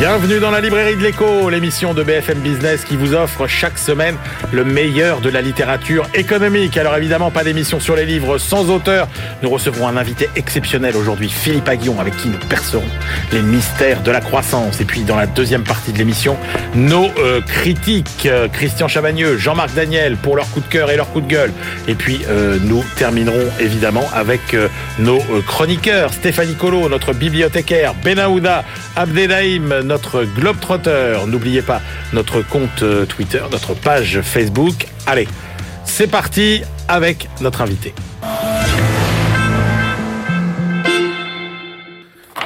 Bienvenue dans la librairie de l'écho, l'émission de BFM Business qui vous offre chaque semaine le meilleur de la littérature économique. Alors évidemment, pas d'émission sur les livres sans auteur. Nous recevrons un invité exceptionnel aujourd'hui, Philippe Aguillon, avec qui nous percerons les mystères de la croissance. Et puis dans la deuxième partie de l'émission, nos euh, critiques, euh, Christian Chavagneux, Jean-Marc Daniel pour leur coup de cœur et leur coup de gueule. Et puis euh, nous terminerons évidemment avec nos chroniqueurs, Stéphanie Colo, notre bibliothécaire, Benaouda Abdelhaim, notre globetrotter. N'oubliez pas notre compte euh, Twitter, notre page Facebook. Allez, c'est parti avec notre invité.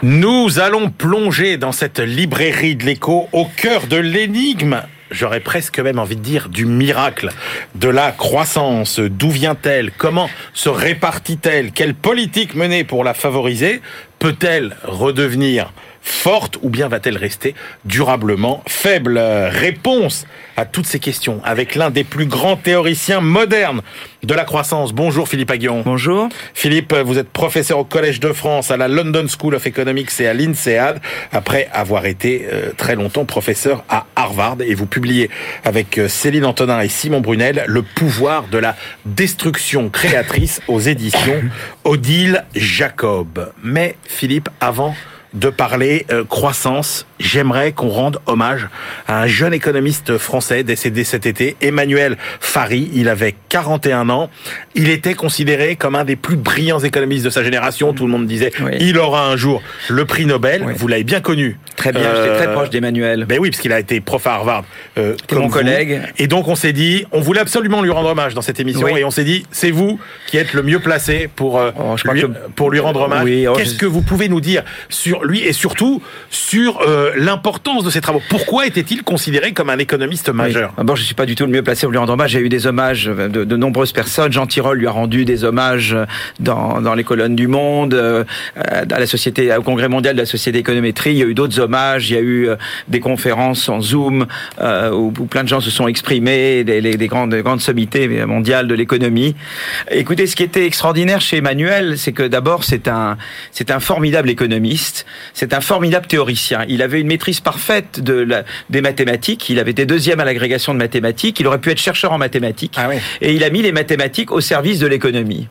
Nous allons plonger dans cette librairie de l'écho au cœur de l'énigme. J'aurais presque même envie de dire du miracle de la croissance. D'où vient-elle? Comment se répartit-elle? Quelle politique mener pour la favoriser? Peut-elle redevenir forte ou bien va-t-elle rester durablement faible? Réponse à toutes ces questions avec l'un des plus grands théoriciens modernes de la croissance. Bonjour Philippe Aguillon. Bonjour. Philippe, vous êtes professeur au Collège de France, à la London School of Economics et à l'INSEAD, après avoir été euh, très longtemps professeur à Harvard. Et vous publiez avec euh, Céline Antonin et Simon Brunel Le pouvoir de la destruction créatrice aux éditions Odile Jacob. Mais Philippe, avant de parler euh, croissance, j'aimerais qu'on rende hommage à un jeune économiste français décédé cet été, Emmanuel Fary. Il avait 41 ans. Il était considéré comme un des plus brillants économistes de sa génération. Tout le monde disait, Oui. il aura un jour le prix Nobel. Oui. Vous l'avez bien connu. Très bien, Euh, j'étais très proche d'Emmanuel. Ben oui, parce qu'il a été prof à Harvard. Euh, comme mon vous. collègue. Et donc on s'est dit, on voulait absolument lui rendre hommage dans cette émission, Oui. et on s'est dit, c'est vous qui êtes le mieux placé pour euh, Oh, je lui, que- pour lui rendre hommage. Oui, oh, Qu'est-ce je- que vous pouvez nous dire sur lui et surtout sur euh, l'importance de ses travaux Pourquoi était-il considéré comme un économiste majeur? Oui. D'abord, je suis pas du tout le mieux placé pour lui rendre hommage. J'ai eu des hommages de, de nombreuses personnes. Jean Tirole lui a rendu des hommages dans, dans les colonnes du Monde, euh, à la société, au Congrès mondial de la société d'économétrie. Il y a eu d'autres hommages. Il y a eu euh, des conférences en Zoom euh, où, où plein de gens se sont exprimés, des, les- des grandes, des grandes sommités mondiales de l'économie. Écoutez, ce qui était extraordinaire chez Emmanuel, c'est que d'abord c'est un c'est un formidable économiste, c'est un formidable théoricien. Il avait une maîtrise parfaite de la, des mathématiques. Il avait été deuxième à l'agrégation de mathématiques. Il aurait pu être chercheur en mathématiques. Ah oui. Et il a mis les mathématiques au service de l'économie.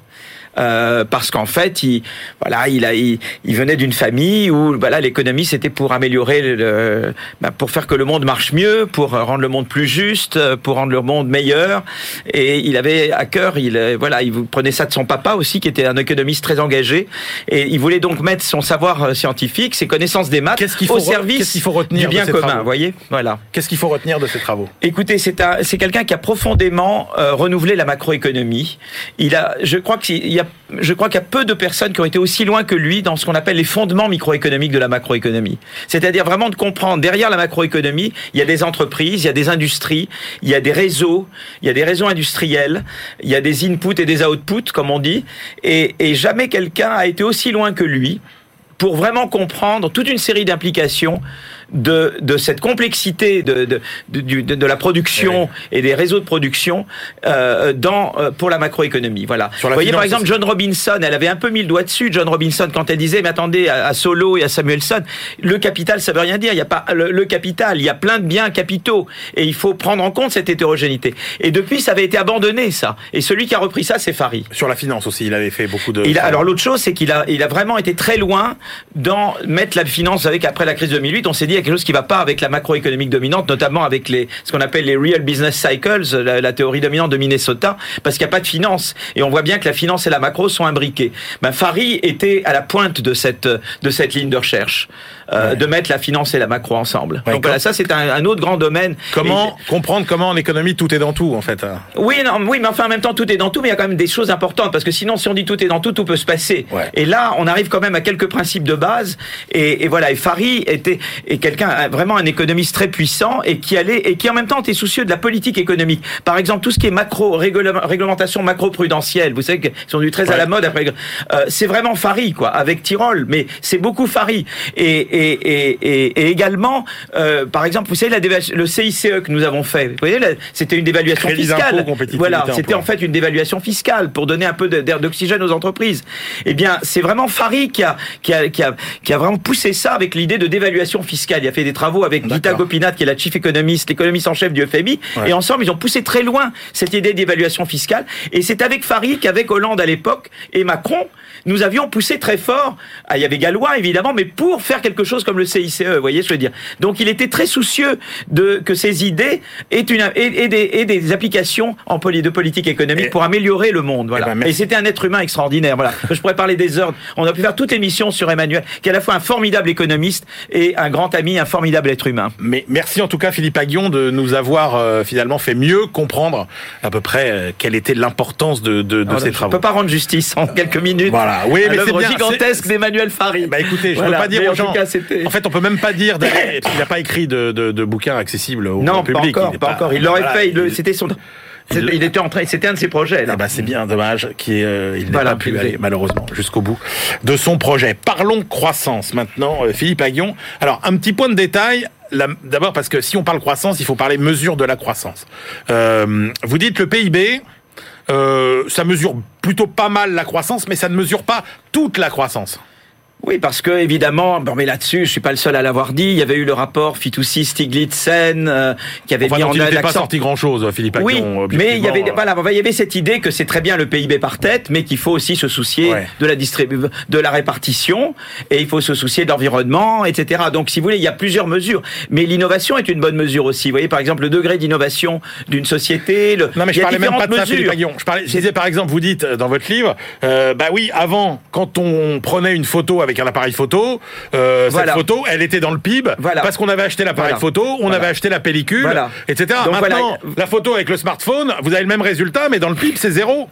Euh, parce qu'en fait, il, voilà, il, a, il, il venait d'une famille où voilà, l'économie c'était pour améliorer, le, bah, pour faire que le monde marche mieux, pour rendre le monde plus juste, pour rendre le monde meilleur. Et il avait à cœur, il, euh, voilà, il prenait ça de son papa aussi, qui était un économiste très engagé, et il voulait donc mettre son savoir euh, scientifique, ses connaisses des maths, au service qu'il faut retenir du bien ces commun. Vous voyez, voilà. Qu'est-ce qu'il faut retenir de ses travaux? Écoutez, c'est un, c'est quelqu'un qui a profondément euh, renouvelé la macroéconomie. Il a, je crois qu'il y a, je crois qu'il y a peu de personnes qui ont été aussi loin que lui dans ce qu'on appelle les fondements microéconomiques de la macroéconomie. C'est-à-dire vraiment de comprendre derrière la macroéconomie, il y a des entreprises, il y a des industries, il y a des réseaux, il y a des réseaux industriels, il y a des inputs et des outputs, comme on dit, et, et jamais quelqu'un a été aussi loin que lui pour vraiment comprendre toute une série d'implications de, de cette complexité de, de, de, de- de la production et des réseaux de production euh, dans, euh, pour la macroéconomie. Voilà. Sur la Vous voyez par exemple John Robinson, elle avait un peu mis le doigt dessus, John Robinson, quand elle disait, mais attendez, à, à Solo et à Samuelson, le capital, ça veut rien dire. Il n'y a pas le, le capital, il y a plein de biens capitaux et il faut prendre en compte cette hétérogénéité. Et depuis, ça avait été abandonné, ça. Et celui qui a repris ça, c'est Fary. Sur la finance aussi, il avait fait beaucoup de... Il a, alors l'autre chose, c'est qu'il a, il a vraiment été très loin dans mettre la finance avec après la crise 2008. On s'est dit il y a quelque chose qui va pas avec la macroéconomique dominante, notamment avec les ce qu'on appelle les real business cycles, la, théorie dominante de Minnesota, parce qu'il n'y a pas de finance. Et on voit bien que la finance et la macro sont imbriquées. Ben, Fary était à la pointe de cette de cette ligne de recherche, euh, de mettre la finance et la macro ensemble. Ouais, Donc voilà, ça c'est un, un autre grand domaine. Comment comprendre comment en économie tout est dans tout en fait hein Oui, non, oui, mais enfin en même temps tout est dans tout, mais il y a quand même des choses importantes parce que sinon, si on dit tout est dans tout, tout peut se passer. Ouais. Et là, on arrive quand même à quelques principes de base. Et, et voilà, et Fary était, et quelqu'un vraiment un économiste très puissant et qui allait et qui en même temps était soucieux de la politique économique. Par exemple, tout ce qui est macro réglementation macro-prudentielle, vous savez qu'ils sont du très à la mode après. Euh, c'est vraiment Fari quoi, avec Tyrol, mais c'est beaucoup Fari et et et, et, et également, euh, par exemple, vous savez la le CICE que nous avons fait, vous voyez, c'était une dévaluation fiscale. Voilà, c'était en fait une dévaluation fiscale pour donner un peu d'air d'oxygène aux entreprises. Eh bien, c'est vraiment Fari qui a qui a qui a qui a vraiment poussé ça avec l'idée de dévaluation fiscale. Il a fait des travaux avec Gita Gopinath, qui est la chief économiste, l'économiste en chef du FMI, et ensemble, ils ont poussé très loin cette idée d'évaluation fiscale. Et c'est avec Farid qu'avec Hollande à l'époque et Macron, nous avions poussé très fort. Ah, il y avait Gallois évidemment, mais pour faire quelque chose comme le CICE, vous voyez ce que je veux dire. Donc il était très soucieux de que ces idées aient, une, et, des, et des, applications en de politique économique pour améliorer le monde. Voilà. Eh ben, et, c'était un être humain extraordinaire. Voilà. je pourrais parler des heures. On a pu faire toute l'émission sur Emmanuel, qui est à la fois un formidable économiste et un grand ami, un formidable être humain. Mais merci en tout cas Philippe Aguillon de nous avoir euh, finalement fait mieux comprendre à peu près euh, quelle était l'importance de, de, de ces travaux. On peut pas rendre justice en quelques minutes. Voilà. Oui, mais c'est gigantesque d'Emmanuel Farid. Bah écoutez, je ne peux pas dire aux gens. En fait, on peut même pas dire. Il n'a pas écrit de, de, de bouquins accessibles au non, public. Non, pas encore. Pas, encore. Il l'aurait fait. C'était son. Il, était en train, c'était un de ses projets. Là. Eh ben, c'est bien dommage qu'il euh, n'ait pas pu aller malheureusement jusqu'au bout de son projet. Parlons croissance maintenant, euh, Philippe Aguillon. Alors un petit point de détail. D'abord parce que si on parle croissance, il faut parler mesure de la croissance. Euh, vous dites le PIB, euh, ça mesure plutôt pas mal la croissance, mais ça ne mesure pas toute la croissance. Oui, parce que évidemment, bon, mais là-dessus, je suis pas le seul à l'avoir dit. Il y avait eu le rapport Fitoussi Stiglitz-Sen euh, qui avait enfin, mis en il pas sorti grand-chose, Philippe Oui, mais il y avait voilà, il y avait cette idée que c'est très bien le PIB par tête, mais qu'il faut aussi se soucier de la distribu de la répartition et il faut se soucier de l'environnement, etc. Donc, si vous voulez, il y a plusieurs mesures, mais l'innovation est une bonne mesure aussi. Vous voyez, par exemple, le degré d'innovation d'une société. Le... Non, mais je parlais même pas de ça, Philippe Je, parlais, je disais par exemple, vous dites euh, dans votre livre, euh, bah oui, avant, quand on prenait une photo avec avec un appareil photo. Euh, cette photo, elle était dans le PIB parce qu'on avait acheté l'appareil photo, on avait acheté la pellicule, etc. Maintenant, la photo avec le smartphone, vous avez le même résultat, mais dans le PIB, c'est zéro.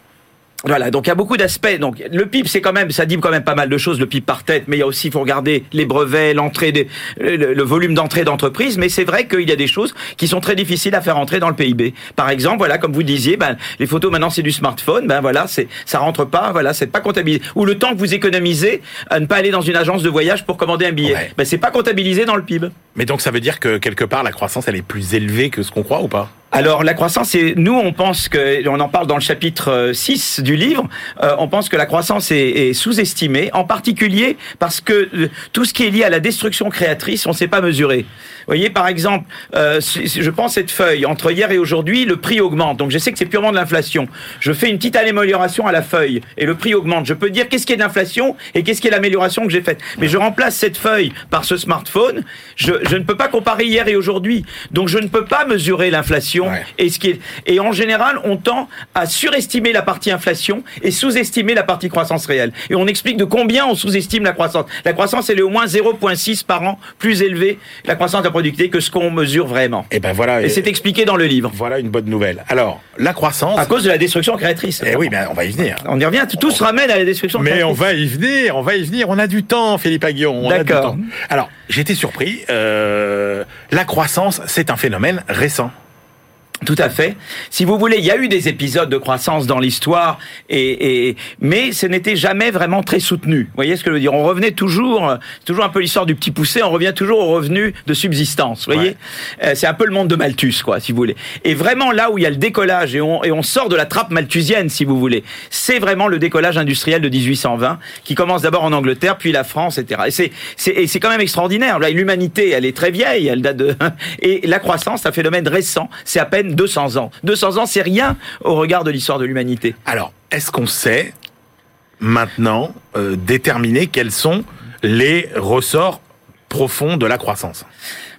Voilà, donc il y a beaucoup d'aspects. Donc le PIB, c'est quand même, ça dit quand même pas mal de choses, le PIB par tête, mais il y a aussi, il faut regarder les brevets, l'entrée, des, le, volume d'entrée d'entreprise. Mais c'est vrai qu'il y a des choses qui sont très difficiles à faire entrer dans le PIB. Par exemple, voilà, comme vous disiez, ben les photos maintenant c'est du smartphone, ben voilà, c'est ça rentre pas, voilà, c'est pas comptabilisé. Ou le temps que vous économisez à ne pas aller dans une agence de voyage pour commander un billet, ben c'est pas comptabilisé dans le PIB. Mais donc ça veut dire que quelque part la croissance elle est plus élevée que ce qu'on croit ou pas? Alors la croissance, nous on pense que on en parle dans le chapitre 6 euh, du livre. Euh, on pense que la croissance est, est sous-estimée, en particulier parce que euh, tout ce qui est lié à la destruction créatrice, on ne sait pas mesurer. Vous voyez, par exemple, euh, je pense cette feuille entre hier et aujourd'hui, le prix augmente. Donc je sais que c'est purement de l'inflation. Je fais une petite amélioration à la feuille et le prix augmente. Je peux dire qu'est-ce qui est d'inflation et qu'est-ce qui est l'amélioration que j'ai faite. Mais je remplace cette feuille par ce smartphone. Je, je ne peux pas comparer hier et aujourd'hui. Donc je ne peux pas mesurer l'inflation et ce qui est, et en général, on tend à surestimer la partie inflation et sous-estimer la partie croissance réelle. Et on explique de combien on sous-estime la croissance. La croissance, elle est au moins 0,6 par an plus élevée, la croissance de la productivité, que ce qu'on mesure vraiment. Et ben voilà. Et c'est expliqué dans le livre. Voilà une bonne nouvelle. Alors, la croissance. À cause de la destruction créatrice. Eh oui, ben on va y venir. On y revient. Tout se ramène à la destruction Mais créatrice. Mais on va y venir. On va y venir. On a du temps, Philippe Aguillon. D'accord. Alors, j'étais surpris. Euh, la croissance, c'est un phénomène récent. Tout à fait. Si vous voulez, il y a eu des épisodes de croissance dans l'histoire, et, et, mais ce n'était jamais vraiment très soutenu. Vous voyez ce que je veux dire? On revenait toujours, toujours un peu l'histoire du petit poussé, on revient toujours au revenu de subsistance. Vous voyez? Euh, C'est un peu le monde de Malthus, quoi, si vous voulez. Et vraiment là où il y a le décollage et on, et on sort de la trappe malthusienne, si vous voulez, c'est vraiment le décollage industriel de 1820 qui commence d'abord en Angleterre, puis la France, etc. Et c'est quand même extraordinaire. L'humanité, elle est très vieille, elle date de et la croissance, c'est un phénomène récent. C'est à peine 200 ans. 200 ans, c'est rien au regard de l'histoire de l'humanité. Alors, est-ce qu'on sait maintenant euh, déterminer quels sont les ressorts profonds de la croissance?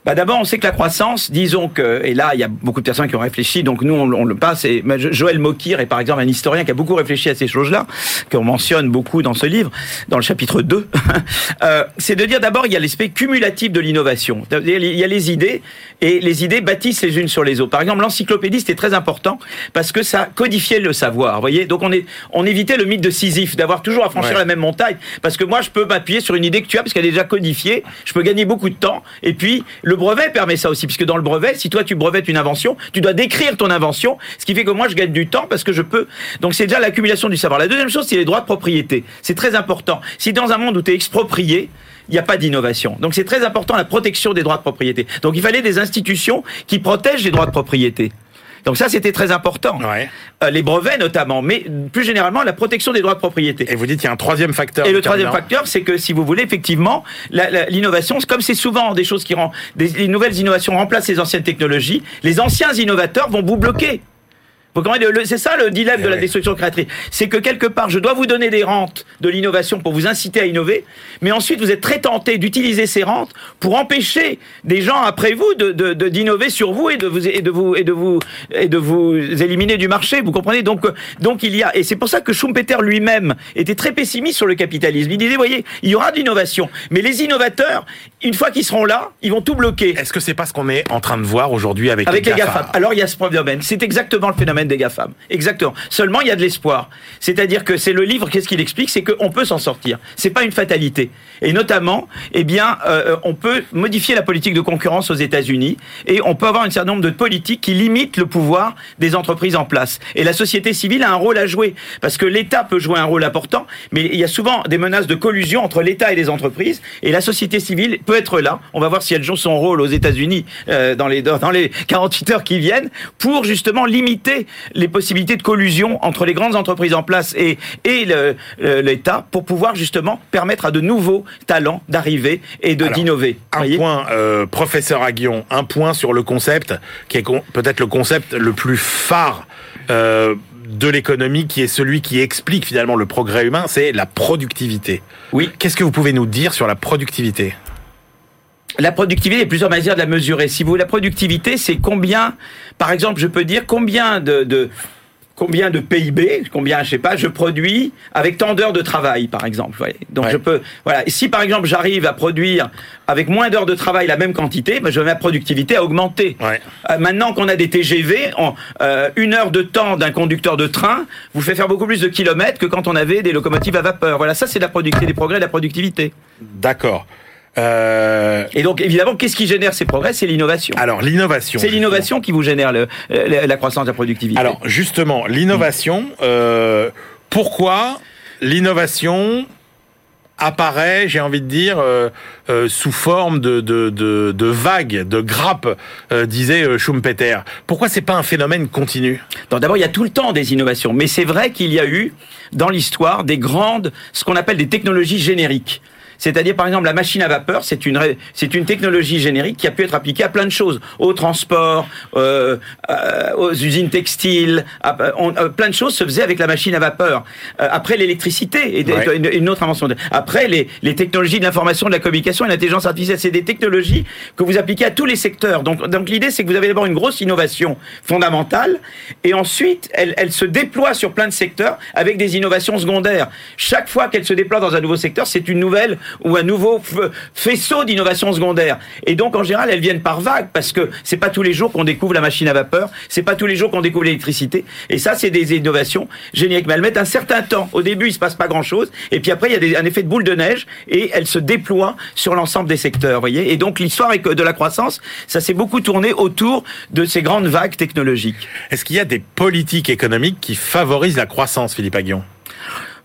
Bah D'abord, on sait que la croissance, disons que, et là, il y a beaucoup de personnes qui ont réfléchi, donc nous, on, le passe, et Joël Mokir est par exemple un historien qui a beaucoup réfléchi à ces choses-là, qu'on mentionne beaucoup dans ce livre, dans le chapitre 2, euh, c'est de dire d'abord, il y a l'aspect cumulatif de l'innovation. Il y a les idées, et les idées bâtissent les unes sur les autres. Par exemple, l'encyclopédie, c'était très important, parce que ça codifiait le savoir, voyez Donc on, est, on évitait le mythe de Sisyphe, d'avoir toujours à franchir la même montagne, parce que moi, je peux m'appuyer sur une idée que tu as, parce qu'elle est déjà codifiée, je peux gagner beaucoup de temps, et puis le brevet permet ça aussi, puisque dans le brevet, si toi tu brevettes une invention, tu dois décrire ton invention, ce qui fait que moi je gagne du temps parce que je peux. Donc c'est déjà l'accumulation du savoir. La deuxième chose, c'est les droits de propriété. C'est très important. Si dans un monde où tu es exproprié, il n'y a pas d'innovation. Donc c'est très important la protection des droits de propriété. Donc il fallait des institutions qui protègent les droits de propriété. Donc ça, c'était très important. Euh, les brevets notamment, mais plus généralement la protection des droits de propriété. Et vous dites qu'il y a un troisième facteur. Et le troisième facteur, c'est que si vous voulez, effectivement, l'innovation, comme c'est souvent des choses qui rendent, des, les nouvelles innovations remplacent les anciennes technologies, les anciens innovateurs vont vous bloquer. C'est ça le dilemme de la destruction créatrice. C'est que quelque part, je dois vous donner des rentes de l'innovation pour vous inciter à innover, mais ensuite vous êtes très tenté d'utiliser ces rentes pour empêcher des gens après vous de, d'innover sur vous et de vous et de vous et de vous et de vous éliminer du marché. Vous comprenez? Donc donc il y a et c'est pour ça que Schumpeter lui-même était très pessimiste sur le capitalisme. Il disait, voyez, il y aura de l'innovation, mais les innovateurs, une fois qu'ils seront là, ils vont tout bloquer. Est-ce que c'est pas ce qu'on est en train de voir aujourd'hui avec, avec les, GAFA? Alors il y a ce phénomène. C'est exactement le phénomène des GAFAM. Exactement. Seulement, il y a de l'espoir. C'est-à-dire que c'est le livre, qu'est-ce qu'il explique? C'est qu'on peut s'en sortir. C'est pas une fatalité. Et notamment, eh bien, euh, on peut modifier la politique de concurrence aux États-Unis et on peut avoir un certain nombre de politiques qui limitent le pouvoir des entreprises en place. Et la société civile a un rôle à jouer parce que l'État peut jouer un rôle important, mais il y a souvent des menaces de collusion entre l'État et les entreprises et la société civile peut être là. On va voir si elle joue son rôle aux États-Unis euh, dans les dans les 48 heures qui viennent pour justement limiter les possibilités de collusion entre les grandes entreprises en place et, et l'État pour pouvoir justement permettre à de nouveaux talents d'arriver et de d'innover. Un point, euh, professeur Aguillon, un point sur le concept qui est peut-être le concept le plus phare. Euh, de l'économie qui est celui qui explique finalement le progrès humain, c'est la productivité. Oui. Qu'est-ce que vous pouvez nous dire sur la productivité? La productivité, il y a plusieurs manières de la mesurer. Si vous, la productivité, c'est combien, par exemple, je peux dire combien de, de combien de PIB, combien, je sais pas, je produis avec tant d'heures de travail, par exemple. Donc je peux, voilà. si par exemple j'arrive à produire avec moins d'heures de travail la même quantité, ben, je ma productivité à augmenter. Euh, maintenant qu'on a des TGV, euh, une heure de temps d'un conducteur de train vous fait faire beaucoup plus de kilomètres que quand on avait des locomotives à vapeur. Voilà, ça c'est la productivité, des progrès de la productivité. D'accord. Euh... Et donc, évidemment, qu'est-ce qui génère ces progrès? C'est l'innovation. Alors, l'innovation. C'est l'innovation qui vous génère le, la croissance de la productivité. Alors, justement, l'innovation, euh, pourquoi l'innovation apparaît, j'ai envie de dire, euh, euh, sous forme de, de, de, de vagues, de grappes, euh, disait Schumpeter? Pourquoi c'est pas un phénomène continu? D'abord, il y a tout le temps des innovations, mais c'est vrai qu'il y a eu dans l'histoire des grandes, ce qu'on appelle des technologies génériques. C'est-à-dire, par exemple, la machine à vapeur, c'est une, c'est une technologie générique qui a pu être appliquée à plein de choses, au transport, euh, euh aux usines textiles, euh, plein de choses se faisaient avec la machine à vapeur. Euh, après l'électricité, et une, autre invention. Après les, les technologies de l'information, de la communication et l'intelligence artificielle, c'est des technologies que vous appliquez à tous les secteurs. Donc, donc l'idée, c'est que vous avez d'abord une grosse innovation fondamentale, et ensuite, elle, elle se déploie sur plein de secteurs avec des innovations secondaires. Chaque fois qu'elle se déploie dans un nouveau secteur, c'est une nouvelle ou un nouveau faisceau d'innovation secondaire. Et donc, en général, elles viennent par vagues parce que c'est pas tous les jours qu'on découvre la machine à vapeur, c'est pas tous les jours qu'on découvre l'électricité. Et ça, c'est des innovations géniales. Mais elles mettent un certain temps. Au début, il se passe pas grand chose. Et puis après, il y a un effet de boule de neige et elles se déploient sur l'ensemble des secteurs, voyez. Et donc, l'histoire de la croissance, ça s'est beaucoup tourné autour de ces grandes vagues technologiques. Est-ce qu'il y a des politiques économiques qui favorisent la croissance, Philippe Aguillon?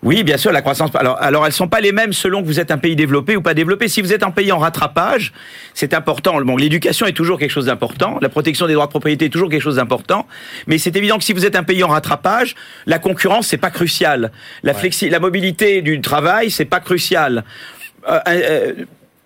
Oui, bien sûr, la croissance. Alors, alors elles sont pas les mêmes selon que vous êtes un pays développé ou pas développé. Si vous êtes un pays en rattrapage, c'est important. Bon, l'éducation est toujours quelque chose d'important. La protection des droits de propriété est toujours quelque chose d'important. Mais c'est évident que si vous êtes un pays en rattrapage, la concurrence c'est pas crucial. La flexi la mobilité du travail c'est pas crucial. Euh, euh,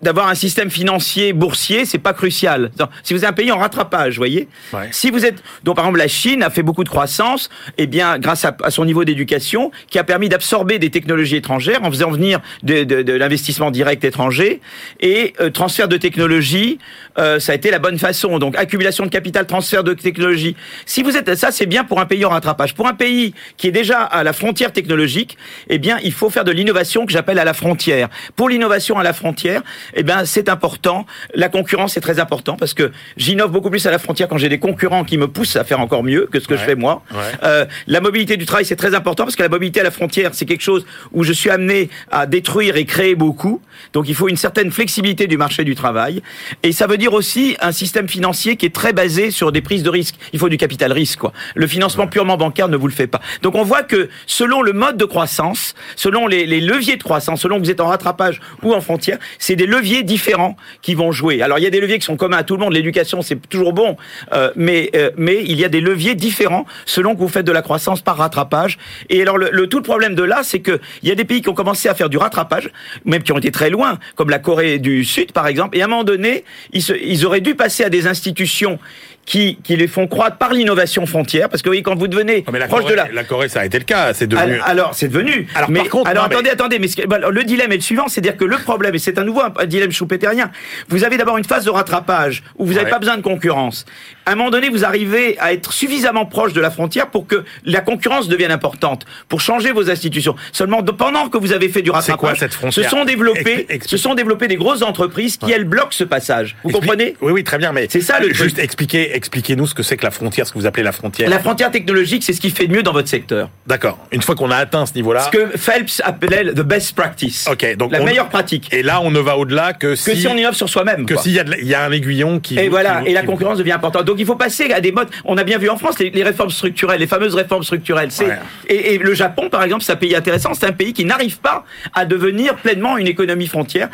d'avoir un système financier boursier, c'est pas crucial. Si vous êtes un pays en rattrapage, vous voyez. Ouais. Si vous êtes, donc par exemple la Chine a fait beaucoup de croissance, eh bien grâce à, à son niveau d'éducation, qui a permis d'absorber des technologies étrangères en faisant venir de, de, de l'investissement direct étranger et euh, transfert de technologie, euh, ça a été la bonne façon. Donc accumulation de capital, transfert de technologie. Si vous êtes, ça c'est bien pour un pays en rattrapage. Pour un pays qui est déjà à la frontière technologique, eh bien il faut faire de l'innovation que j'appelle à la frontière. Pour l'innovation à la frontière, eh bien c'est important. La concurrence est très important parce que j'innove beaucoup plus à la frontière quand j'ai des concurrents qui me poussent à faire encore mieux que ce que Ouais. je fais moi. Ouais. Euh, la mobilité du travail c'est très important parce que la mobilité à la frontière c'est quelque chose où je suis amené à détruire et créer beaucoup. Donc il faut une certaine flexibilité du marché du travail et ça veut dire aussi un système financier qui est très basé sur des prises de risques. Il faut du capital risque quoi. Le financement purement bancaire ne vous le fait pas. Donc on voit que selon le mode de croissance, selon les, les leviers de croissance, selon que vous êtes en rattrapage ou en frontière, c'est des leviers différents qui vont jouer. Alors il y a des leviers qui sont communs à tout le monde. L'éducation c'est toujours bon, euh, mais euh, mais il y a des leviers différents selon que vous faites de la croissance par rattrapage. Et alors le, tout le problème de là, c'est que il y a des pays qui ont commencé à faire du rattrapage, même qui ont été très loin, comme la Corée du Sud par exemple. Et à un moment donné, ils, ils auraient dû passer à des institutions qui, qui les font croître par l'innovation frontière, parce que oui, quand vous devenez Ah, mais la proche Corée, de la la Corée, ça a été le cas. C'est devenu. alors, alors, c'est devenu. Alors, mais, par contre, alors non, mais- attendez, attendez, mais ce bah, le dilemme est le suivant, c'est-à-dire que le problème, et c'est à nouveau un, un dilemme schumpeterien, vous avez d'abord une phase de rattrapage où vous n'avez Ouais. pas besoin de concurrence. À un moment donné, vous arrivez à être suffisamment proche de la frontière pour que la concurrence devienne importante, pour changer vos institutions. Seulement, pendant que vous avez fait du rattrapage, quoi cette frontière se sont développées, Expli- expli- se sont développées des grosses entreprises qui elles bloquent ce passage. Vous Expli- comprenez? Oui, oui, très bien. Mais C'est ça, le Juste truc. expliquez, expliquez-nous ce que c'est que la frontière, ce que vous appelez la frontière. La frontière technologique, c'est ce qui fait de mieux dans votre secteur. D'accord. Une fois qu'on a atteint ce niveau-là. Ce que Phelps appelait the best practice. Ok, donc la on- meilleure pratique. Et là, on ne va au-delà que si. que si on innove sur soi-même. que s'il y, a il y a un aiguillon qui. Et voilà, vous- et la vous- concurrence devient importante. Donc il faut passer à des modes. On a bien vu en France les, les réformes structurelles, les fameuses réformes structurelles. C'est Ouais. et, et le Japon, par exemple, c'est un pays intéressant. C'est un pays qui n'arrive pas à devenir pleinement une économie frontière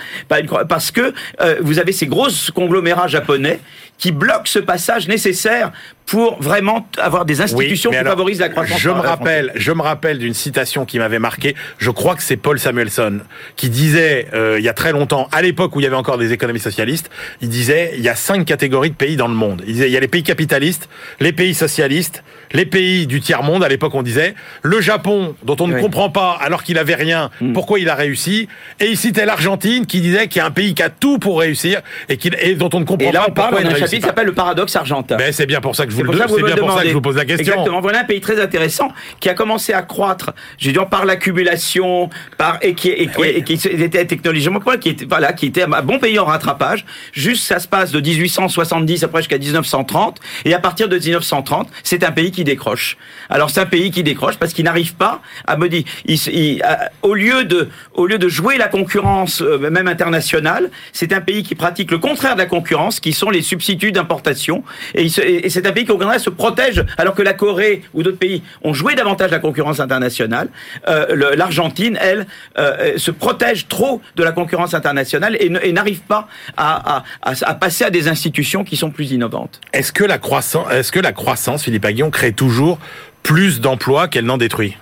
parce que euh, vous avez ces grosses conglomérats japonais qui bloquent ce passage nécessaire pour vraiment avoir des institutions qui alors, favorisent la croissance. Je me rappelle, je me rappelle d'une citation qui m'avait marqué. Je crois que c'est Paul Samuelson qui disait euh, il y a très longtemps, à l'époque où il y avait encore des économies socialistes, il disait il y a cinq catégories de pays dans le monde. Il disait il y a les pays capitalistes, les pays socialistes, les pays du tiers monde. À l'époque, on disait le Japon dont on ne Oui. comprend pas alors qu'il avait rien, pourquoi il a réussi? Et il citait l'Argentine qui disait qu'il y a un pays qui a tout pour réussir et, qu'il- et dont on ne comprend Et là, pas on parle pourquoi il d'un ne chapitre s'appelle le paradoxe argentin. Ben, c'est bien pour ça que je vous le c'est bien pour ça que je vous pose la question. Exactement. Voilà un pays très intéressant qui a commencé à croître, j'ai dit par l'accumulation, par et qui, et qui, Oui. et qui était technologiquement quoi, qui était voilà, qui était un bon pays en rattrapage. Juste ça se passe de 1870 après jusqu'à 1930 et à partir de 1930, c'est un pays qui décroche. Alors c'est un pays qui décroche parce qu'il n'arrive pas à à- au lieu de au lieu de jouer la concurrence euh, même internationale, c'est un pays qui pratique le contraire de la concurrence, qui sont les substituts d'importation et, c'est un pays qui au contraire se protège alors que la Corée ou d'autres pays ont joué davantage la concurrence internationale. Euh, L'Argentine, elle, euh, se protège trop de la concurrence internationale et n'arrive pas à, à- à- à passer à des institutions qui sont plus innovantes. Est-ce que la croissance, est-ce que la croissance, Philippe Aguillon, crée toujours plus d'emplois qu'elle n'en détruit?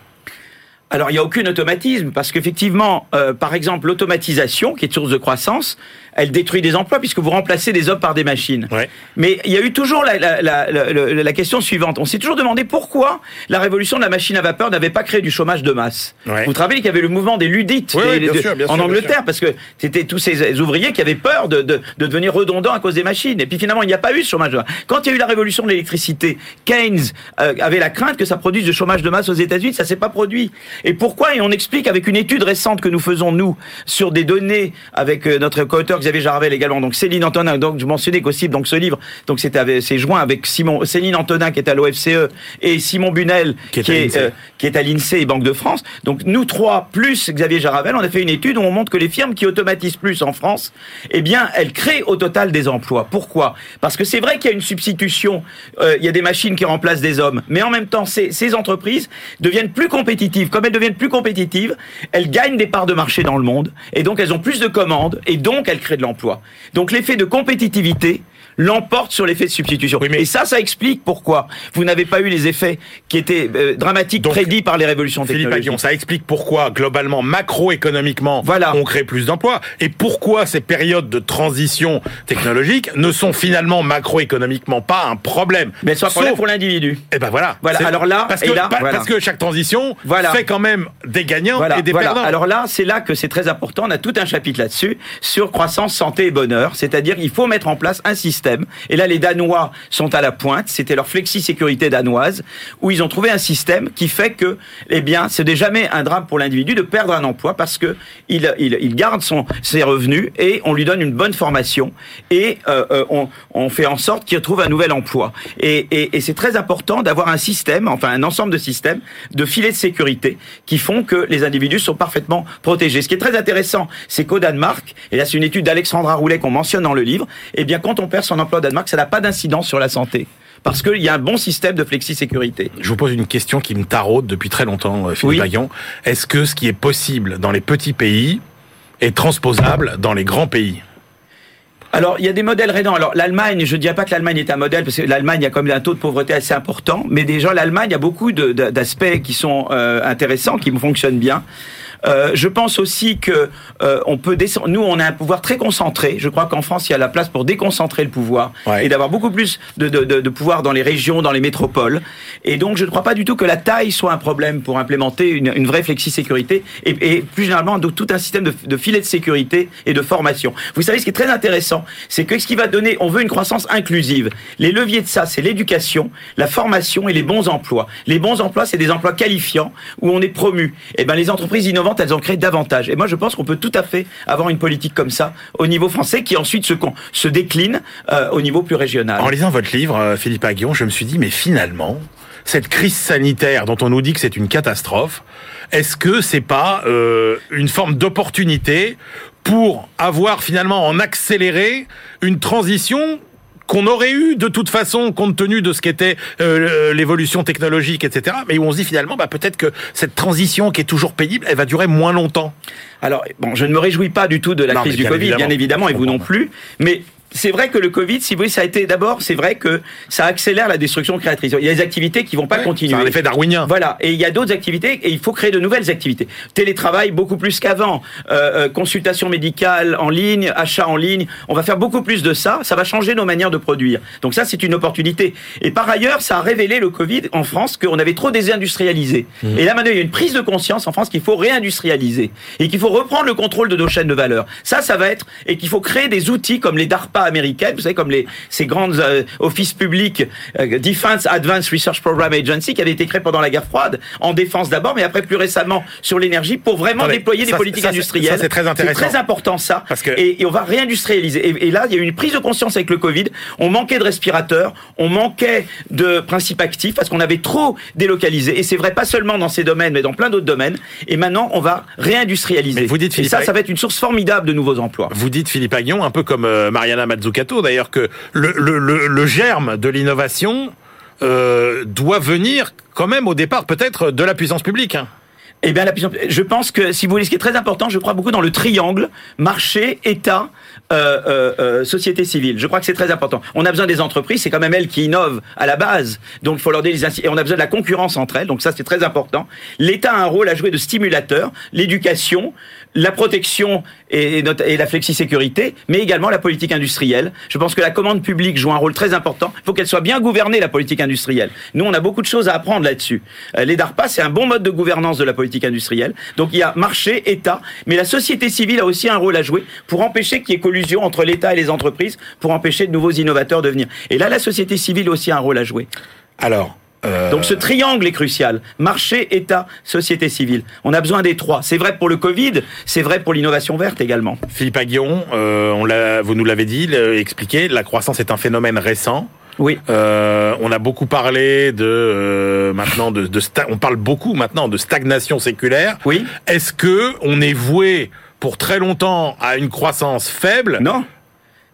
Alors, il n'y a aucun automatisme, parce qu'effectivement, euh, par exemple, l'automatisation, qui est source de croissance, elle détruit des emplois, puisque vous remplacez des hommes par des machines. Ouais. Mais il y a eu toujours la, la, la, la, la- la question suivante. On s'est toujours demandé pourquoi la révolution de la machine à vapeur n'avait pas créé du chômage de masse. Ouais. Vous vous rappelez qu'il y avait le mouvement des ludites des- de- sûr, en sûr, Angleterre, parce que c'était tous ces ouvriers qui avaient peur de, de, de devenir redondants à cause des machines. Et puis finalement, il n'y a pas eu ce chômage de masse. Quand il y a eu la révolution de l'électricité, Keynes euh, avait la crainte que ça produise du chômage de masse aux États-Unis. Ça s'est pas produit. Et pourquoi? Et on explique avec une étude récente que nous faisons nous sur des données avec euh, notre co-auteur Xavier Jaravel également. Donc Céline Antonin. Donc je mentionnais qu'aussi donc ce livre. Donc c'était c'est joint avec Simon Céline Antonin qui est à l'OFCE et Simon Bunel Qui qui est à est, l'INSEE. euh, qui est à l'INSEE et Banque de France. Donc nous trois plus Xavier Jaravel, on a fait une étude où on montre que les firmes qui automatisent plus en France, eh bien elles créent au total des emplois. Pourquoi? Parce que c'est vrai qu'il y a une substitution, euh, il y a des machines qui remplacent des hommes, mais en même temps ces, ces entreprises deviennent plus compétitives. Comme elles deviennent plus compétitives, elles gagnent des parts de marché dans le monde et donc elles ont plus de commandes et donc elles créent de l'emploi. Donc l'effet de compétitivité l'emporte sur l'effet de substitution. Oui, mais- Et ça, ça explique pourquoi vous n'avez pas eu les effets qui étaient euh, dramatiques Donc, prédits par les révolutions Philippe technologiques. Aguillon, ça explique pourquoi, globalement, macroéconomiquement, Voilà. on crée plus d'emplois et pourquoi ces périodes de transition technologique ne sont finalement macroéconomiquement pas un problème. Mais c'est un problème Sauf- pour l'individu. Eh ben voilà. Voilà, alors là, parce et que, là, pa- voilà. parce que chaque transition Voilà. fait quand même des gagnants Voilà, et des perdants. Alors là, c'est là que c'est très important. On a tout un chapitre là-dessus sur croissance, santé et bonheur. C'est-à-dire, il faut mettre en place un système. Et là, les Danois sont à la pointe. C'était leur flexi-sécurité danoise où ils ont trouvé un système qui fait que, eh bien, ce n'est jamais un drame pour l'individu de perdre un emploi parce que il, garde son, ses revenus et on lui donne une bonne formation et euh, euh, on, fait en sorte qu'il retrouve un nouvel emploi. Et, et, et c'est très important d'avoir un système, enfin un ensemble de systèmes de filets de sécurité qui font que les individus sont parfaitement protégés. Ce qui est très intéressant, c'est qu'au Danemark, et là c'est une étude d'Alexandra Roulet qu'on mentionne dans le livre, eh bien quand on perd son emploi au Danemark, ça n'a pas d'incidence sur la santé. Parce qu'il y a un bon système de flexi-sécurité. Je vous pose une question qui me taraude depuis très longtemps, euh, Philippe Oui. Est-ce que ce qui est possible dans les petits pays est transposable dans les grands pays? Alors, il y a des modèles rédents. Alors, l'Allemagne, je ne dirais pas que l'Allemagne est un modèle, parce que l'Allemagne a quand même un taux de pauvreté assez important, mais déjà, l'Allemagne a beaucoup d'aspects qui sont euh, intéressants, qui fonctionnent bien. Euh, je pense aussi que euh, on peut descendre. Nous, on a un pouvoir très concentré. Je crois qu'en France, il y a la place pour déconcentrer le pouvoir Ouais. et d'avoir beaucoup plus de, de, de, de pouvoir dans les régions, dans les métropoles. Et donc, je ne crois pas du tout que la taille soit un problème pour implémenter une, une vraie flexi-sécurité et, et plus généralement de- tout un système de, de filets de sécurité et de formation. Vous savez, ce qui est très intéressant, c'est que ce qui va donner, on veut une croissance inclusive. Les leviers de ça, c'est l'éducation, la formation et les bons emplois. Les bons emplois, c'est des emplois qualifiants où on est promu. Et ben, les entreprises innovantes, elles en créent davantage. Et moi, je pense qu'on peut tout à fait avoir une politique comme ça au niveau français qui ensuite se, décline euh, au niveau plus régional. En lisant votre livre, euh, Philippe Aguillon, je me suis dit, mais finalement, cette crise sanitaire dont on nous dit que c'est une catastrophe, est-ce que c'est pas euh, une forme d'opportunité pour avoir finalement en accéléré une transition qu'on aurait eu de toute façon compte tenu de ce qu'était euh, l'évolution technologique, etc. Mais où on se dit finalement, bah, peut-être que cette transition qui est toujours pénible, elle va durer moins longtemps. Alors, bon, je ne me réjouis pas du tout de la Non, crise du bien Covid, évidemment, bien évidemment, et vous non plus. Mais c'est vrai que le Covid, si vous voulez, ça a été d'abord, c'est vrai que ça accélère la destruction créatrice. Il y a des activités qui vont pas C'est continuer. un effet darwinien. Voilà, et il y a d'autres activités et il faut créer de nouvelles activités. Télétravail beaucoup plus qu'avant, euh, euh, consultation médicale en ligne, achat en ligne. On va faire beaucoup plus de ça. Ça va changer nos manières de produire. Donc ça, c'est une opportunité. Et par ailleurs, ça a révélé le Covid en France qu'on avait trop désindustrialisé. Et là maintenant, il y a une prise de conscience en France qu'il faut réindustrialiser et qu'il faut reprendre le contrôle de nos chaînes de valeur. Ça, ça va être et qu'il faut créer des outils comme les DARPA américaines, vous savez, comme les ces grandes euh, offices publics, euh, Defense Advanced Research Program Agency, qui avaient été créés pendant la guerre froide, en défense d'abord, mais après plus récemment sur l'énergie, pour vraiment déployer des politiques ça, industrielles. c'est très intéressant. C'est très important ça. Parce que- et, et on va réindustrialiser. Et, et là, il y a eu une prise de conscience avec le Covid. On manquait de respirateurs, on manquait de principes actifs parce qu'on avait trop délocalisé. Et c'est vrai pas seulement dans ces domaines, mais dans plein d'autres domaines. Et maintenant, on va réindustrialiser. Mais vous dites, et ça, ça va être une source formidable de nouveaux emplois. Vous dites Philippe Agnon, un peu comme euh, Mariana Mazzucato d'ailleurs, que le, germe de l'innovation euh, doit venir quand même au départ peut-être de la puissance publique. hein. Eh bien, la puissance- je pense que, si vous voulez, ce qui est très important, je crois beaucoup dans le triangle marché, État, euh, euh, société civile. Je crois que c'est très important. On a besoin des entreprises, c'est quand même elles qui innovent à la base. Donc, il faut leur donner des et on a besoin de la concurrence entre elles. Donc, ça, c'est très important. L'État a un rôle à jouer de stimulateur, l'éducation, la protection et, la flexi-sécurité, mais également la politique industrielle. Je pense que la commande publique joue un rôle très important. Il faut qu'elle soit bien gouvernée, la politique industrielle. Nous, on a beaucoup de choses à apprendre là-dessus. Euh, les DARPA, c'est un bon mode de gouvernance de la politique industrielle. Donc, il y a marché, État, mais la société civile a aussi un rôle à jouer pour empêcher qu'il y ait collusion entre l'État et les entreprises, pour empêcher de nouveaux innovateurs de venir. Et là, la société civile a aussi un rôle à jouer. Alors, euh, Donc ce triangle est crucial. Marché, État, société civile. On a besoin des trois. C'est vrai pour le Covid, c'est vrai pour l'innovation verte également. Philippe Aguillon, euh, on l'a, vous nous l'avez dit, expliqué, la croissance est un phénomène récent. Oui. Euh, on a beaucoup parlé de euh, maintenant de, de sta- on parle beaucoup maintenant de stagnation séculaire. Oui. Est-ce que on est voué pour très longtemps à une croissance faible? Non.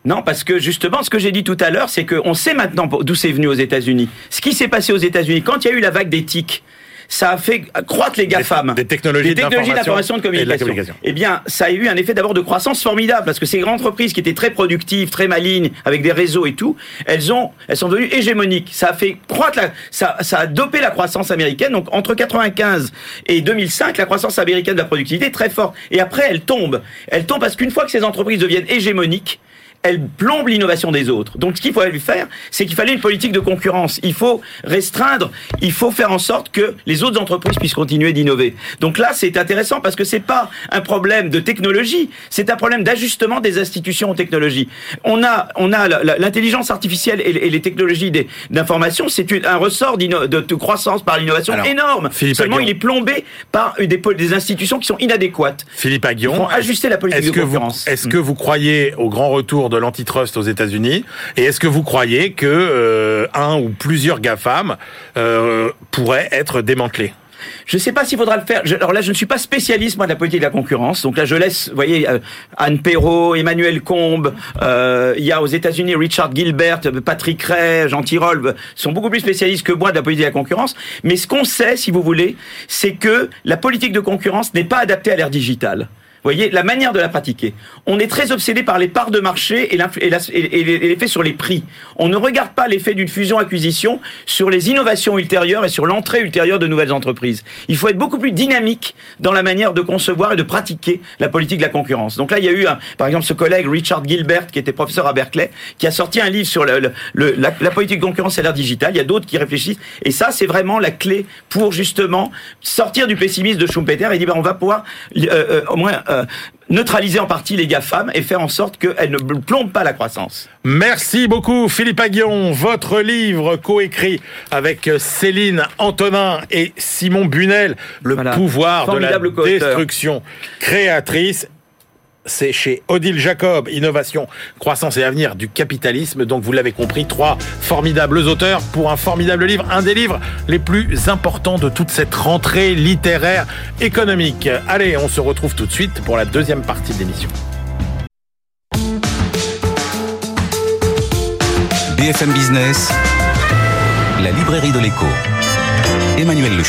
Non, parce que justement, ce que j'ai dit tout à l'heure, c'est qu'on sait maintenant d'où c'est venu aux États-Unis. Ce qui s'est passé aux États-Unis, quand il y a eu la vague d'éthique, ça a fait croître les GAFAM. Des, technologies, d'information de communication. Eh bien, ça a eu un effet d'abord de croissance formidable parce que ces grandes entreprises qui étaient très productives, très malignes, avec des réseaux et tout, elles ont, elles sont devenues hégémoniques. Ça a fait croître la, ça, ça a dopé la croissance américaine. Donc, entre 95 et 2005, la croissance américaine de la productivité est très forte. Et après, elle tombe. Elle tombe parce qu'une fois que ces entreprises deviennent hégémoniques, elle plombe l'innovation des autres. Donc ce qu'il fallait faire, c'est qu'il fallait une politique de concurrence. Il faut restreindre, il faut faire en sorte que les autres entreprises puissent continuer d'innover. Donc là, c'est intéressant parce que c'est pas un problème de technologie, c'est un problème d'ajustement des institutions aux technologies. On a, on a l'intelligence artificielle et les technologies d'information, c'est un ressort de, croissance par l'innovation énorme. Seulement, il est plombé par des, des, institutions qui sont inadéquates. Philippe Aguillon, ajuster la politique de concurrence. Est-ce que vous croyez au grand retour de l'antitrust aux États-Unis Et est-ce que vous croyez que euh, un ou plusieurs GAFAM euh, pourraient être démantelés? Je ne sais pas s'il faudra le faire. alors là, je ne suis pas spécialiste moi de la politique de la concurrence. Donc là, je laisse, vous voyez, euh, Anne Perrault, Emmanuel Combe, il y a aux États-Unis Richard Gilbert, Patrick Ray, Jean Tirole, sont beaucoup plus spécialistes que moi de la politique de la concurrence. Mais ce qu'on sait, si vous voulez, c'est que la politique de concurrence n'est pas adaptée à l'ère digitale voyez, la manière de la pratiquer. On est très obsédé par les parts de marché et l'effet sur les prix. On ne regarde pas l'effet d'une fusion-acquisition sur les innovations ultérieures et sur l'entrée ultérieure de nouvelles entreprises. Il faut être beaucoup plus dynamique dans la manière de concevoir et de pratiquer la politique de la concurrence. Donc là, il y a eu, par exemple, ce collègue Richard Gilbert, qui était professeur à Berkeley, qui a sorti un livre sur la, politique de concurrence à l'ère digitale. Il y a d'autres qui réfléchissent. Et ça, c'est vraiment la clé pour justement sortir du pessimisme de Schumpeter et dire, ben, on va pouvoir euh, euh, au moins euh, neutraliser en partie les GAFAM et faire en sorte qu'elles ne plombent pas la croissance. Merci beaucoup Philippe Aguillon. Votre livre coécrit avec Céline Antonin et Simon Bunel, Le pouvoir de la destruction créatrice c'est chez Odile Jacob, Innovation, Croissance et Avenir du capitalisme. Donc vous l'avez compris, trois formidables auteurs pour un formidable livre, un des livres les plus importants de toute cette rentrée littéraire économique. Allez, on se retrouve tout de suite pour la deuxième partie de l'émission. BFM Business, la librairie de l'écho. Emmanuel Le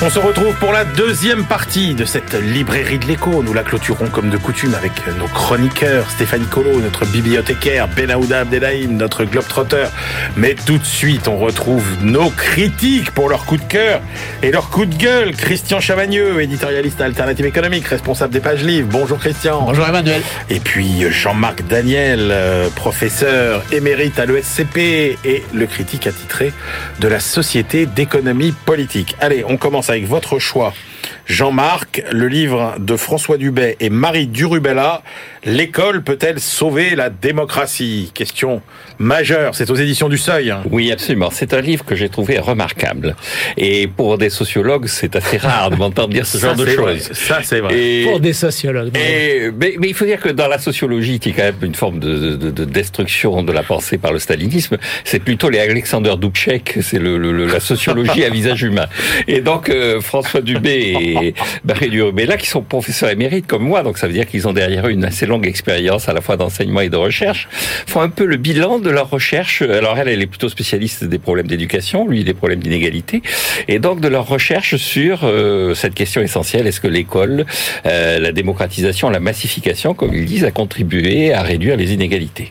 on se retrouve pour la deuxième partie de cette librairie de l'écho. Nous la clôturons comme de coutume avec nos chroniqueurs, Stéphanie Colo, notre bibliothécaire, Benaouda Abdelhaim, notre globetrotter. Mais tout de suite, on retrouve nos critiques pour leur coup de cœur et leur coup de gueule. Christian Chavagneux, éditorialiste à Alternative économique, responsable des pages livres. Bonjour Christian. Bonjour Emmanuel. Et puis Jean-Marc Daniel, euh, professeur émérite à l'ESCP et le critique attitré de la Société d'économie politique. Allez, on commence avec votre choix. Jean-Marc, le livre de François Dubay et Marie Durubella, L'école peut-elle sauver la démocratie? Question majeure, c'est aux éditions du Seuil. Oui, absolument. C'est un livre que j'ai trouvé remarquable. Et pour des sociologues, c'est assez rare de m'entendre dire ce genre de choses. Ça, c'est vrai. pour des sociologues. mais, il faut dire que dans la sociologie, qui est quand même une forme de, destruction de la pensée par le stalinisme, c'est plutôt les Alexander Dubček, c'est le, la sociologie à visage humain. Et donc, euh, François Dubé et Marie Durubella, qui sont professeurs émérites comme moi, donc ça veut dire qu'ils ont derrière eux une assez longue expérience à la fois d'enseignement et de recherche, font un peu le bilan de leur recherche. Alors elle, elle est plutôt spécialiste des problèmes d'éducation, lui des problèmes d'inégalité, et donc de leur recherche sur euh, cette question essentielle est-ce que l'école, euh, la démocratisation, la massification, comme ils disent, a contribué à réduire les inégalités.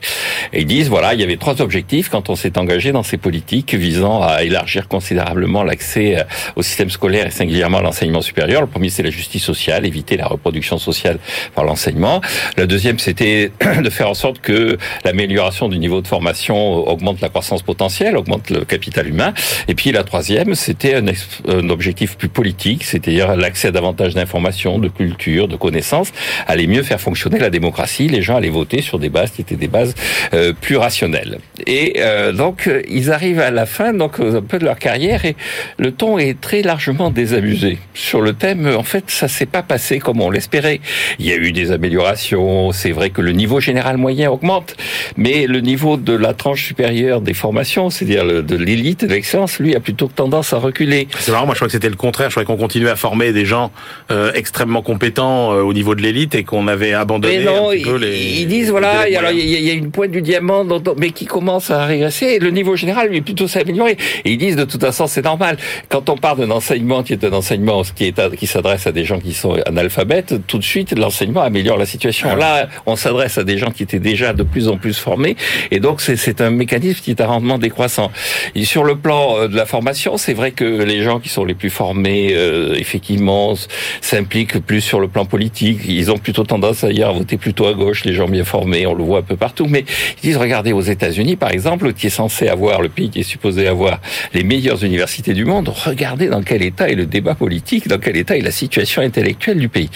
Et ils disent voilà, il y avait trois objectifs quand on s'est engagé dans ces politiques visant à élargir considérablement l'accès euh, au système scolaire et singulièrement à l'enseignement supérieur. Le premier, c'est la justice sociale, éviter la reproduction sociale par l'enseignement. Le deuxième, c'était de faire en sorte que l'amélioration du niveau de formation augmente la croissance potentielle, augmente le capital humain. Et puis la troisième, c'était un, objectif plus politique, c'est-à-dire l'accès à davantage d'informations, de culture, de connaissances, aller mieux faire fonctionner la démocratie. Les gens allaient voter sur des bases qui étaient des bases euh, plus rationnelles. Et euh, donc ils arrivent à la fin, donc un peu de leur carrière, et le ton est très largement désabusé le thème, en fait, ça s'est pas passé comme on l'espérait. Il y a eu des améliorations. C'est vrai que le niveau général moyen augmente, mais le niveau de la tranche supérieure des formations, c'est-à-dire de l'élite, de l'excellence, lui a plutôt tendance à reculer. C'est marrant. Moi, je crois que c'était le contraire. Je crois qu'on continuait à former des gens euh, extrêmement compétents euh, au niveau de l'élite et qu'on avait abandonné mais non, un petit peu les. ils disent voilà, il y a- y, une pointe du diamant, mais qui commence à régresser. Et le niveau général, lui, plutôt s'améliorer. Et ils disent de toute façon, c'est normal. Quand on parle d'un enseignement qui est un enseignement qui est qui s'adresse à des gens qui sont analphabètes, tout de suite, l'enseignement améliore la situation. Là, on s'adresse à des gens qui étaient déjà de plus en plus formés, et donc c'est un mécanisme qui est à rendement décroissant. Et sur le plan euh, de la formation, c'est vrai que les gens qui sont les plus formés, euh, effectivement, s'impliquent plus sur le plan politique. Ils ont plutôt tendance à à voter plutôt à gauche, les gens bien formés, on le voit un peu partout. Mais ils disent, regardez, aux États-Unis, par exemple, qui est censé avoir, le pays qui est supposé avoir les meilleures universités du monde, regardez dans quel état est le débat politique, dans quel état est la situation intellectuelle du pays.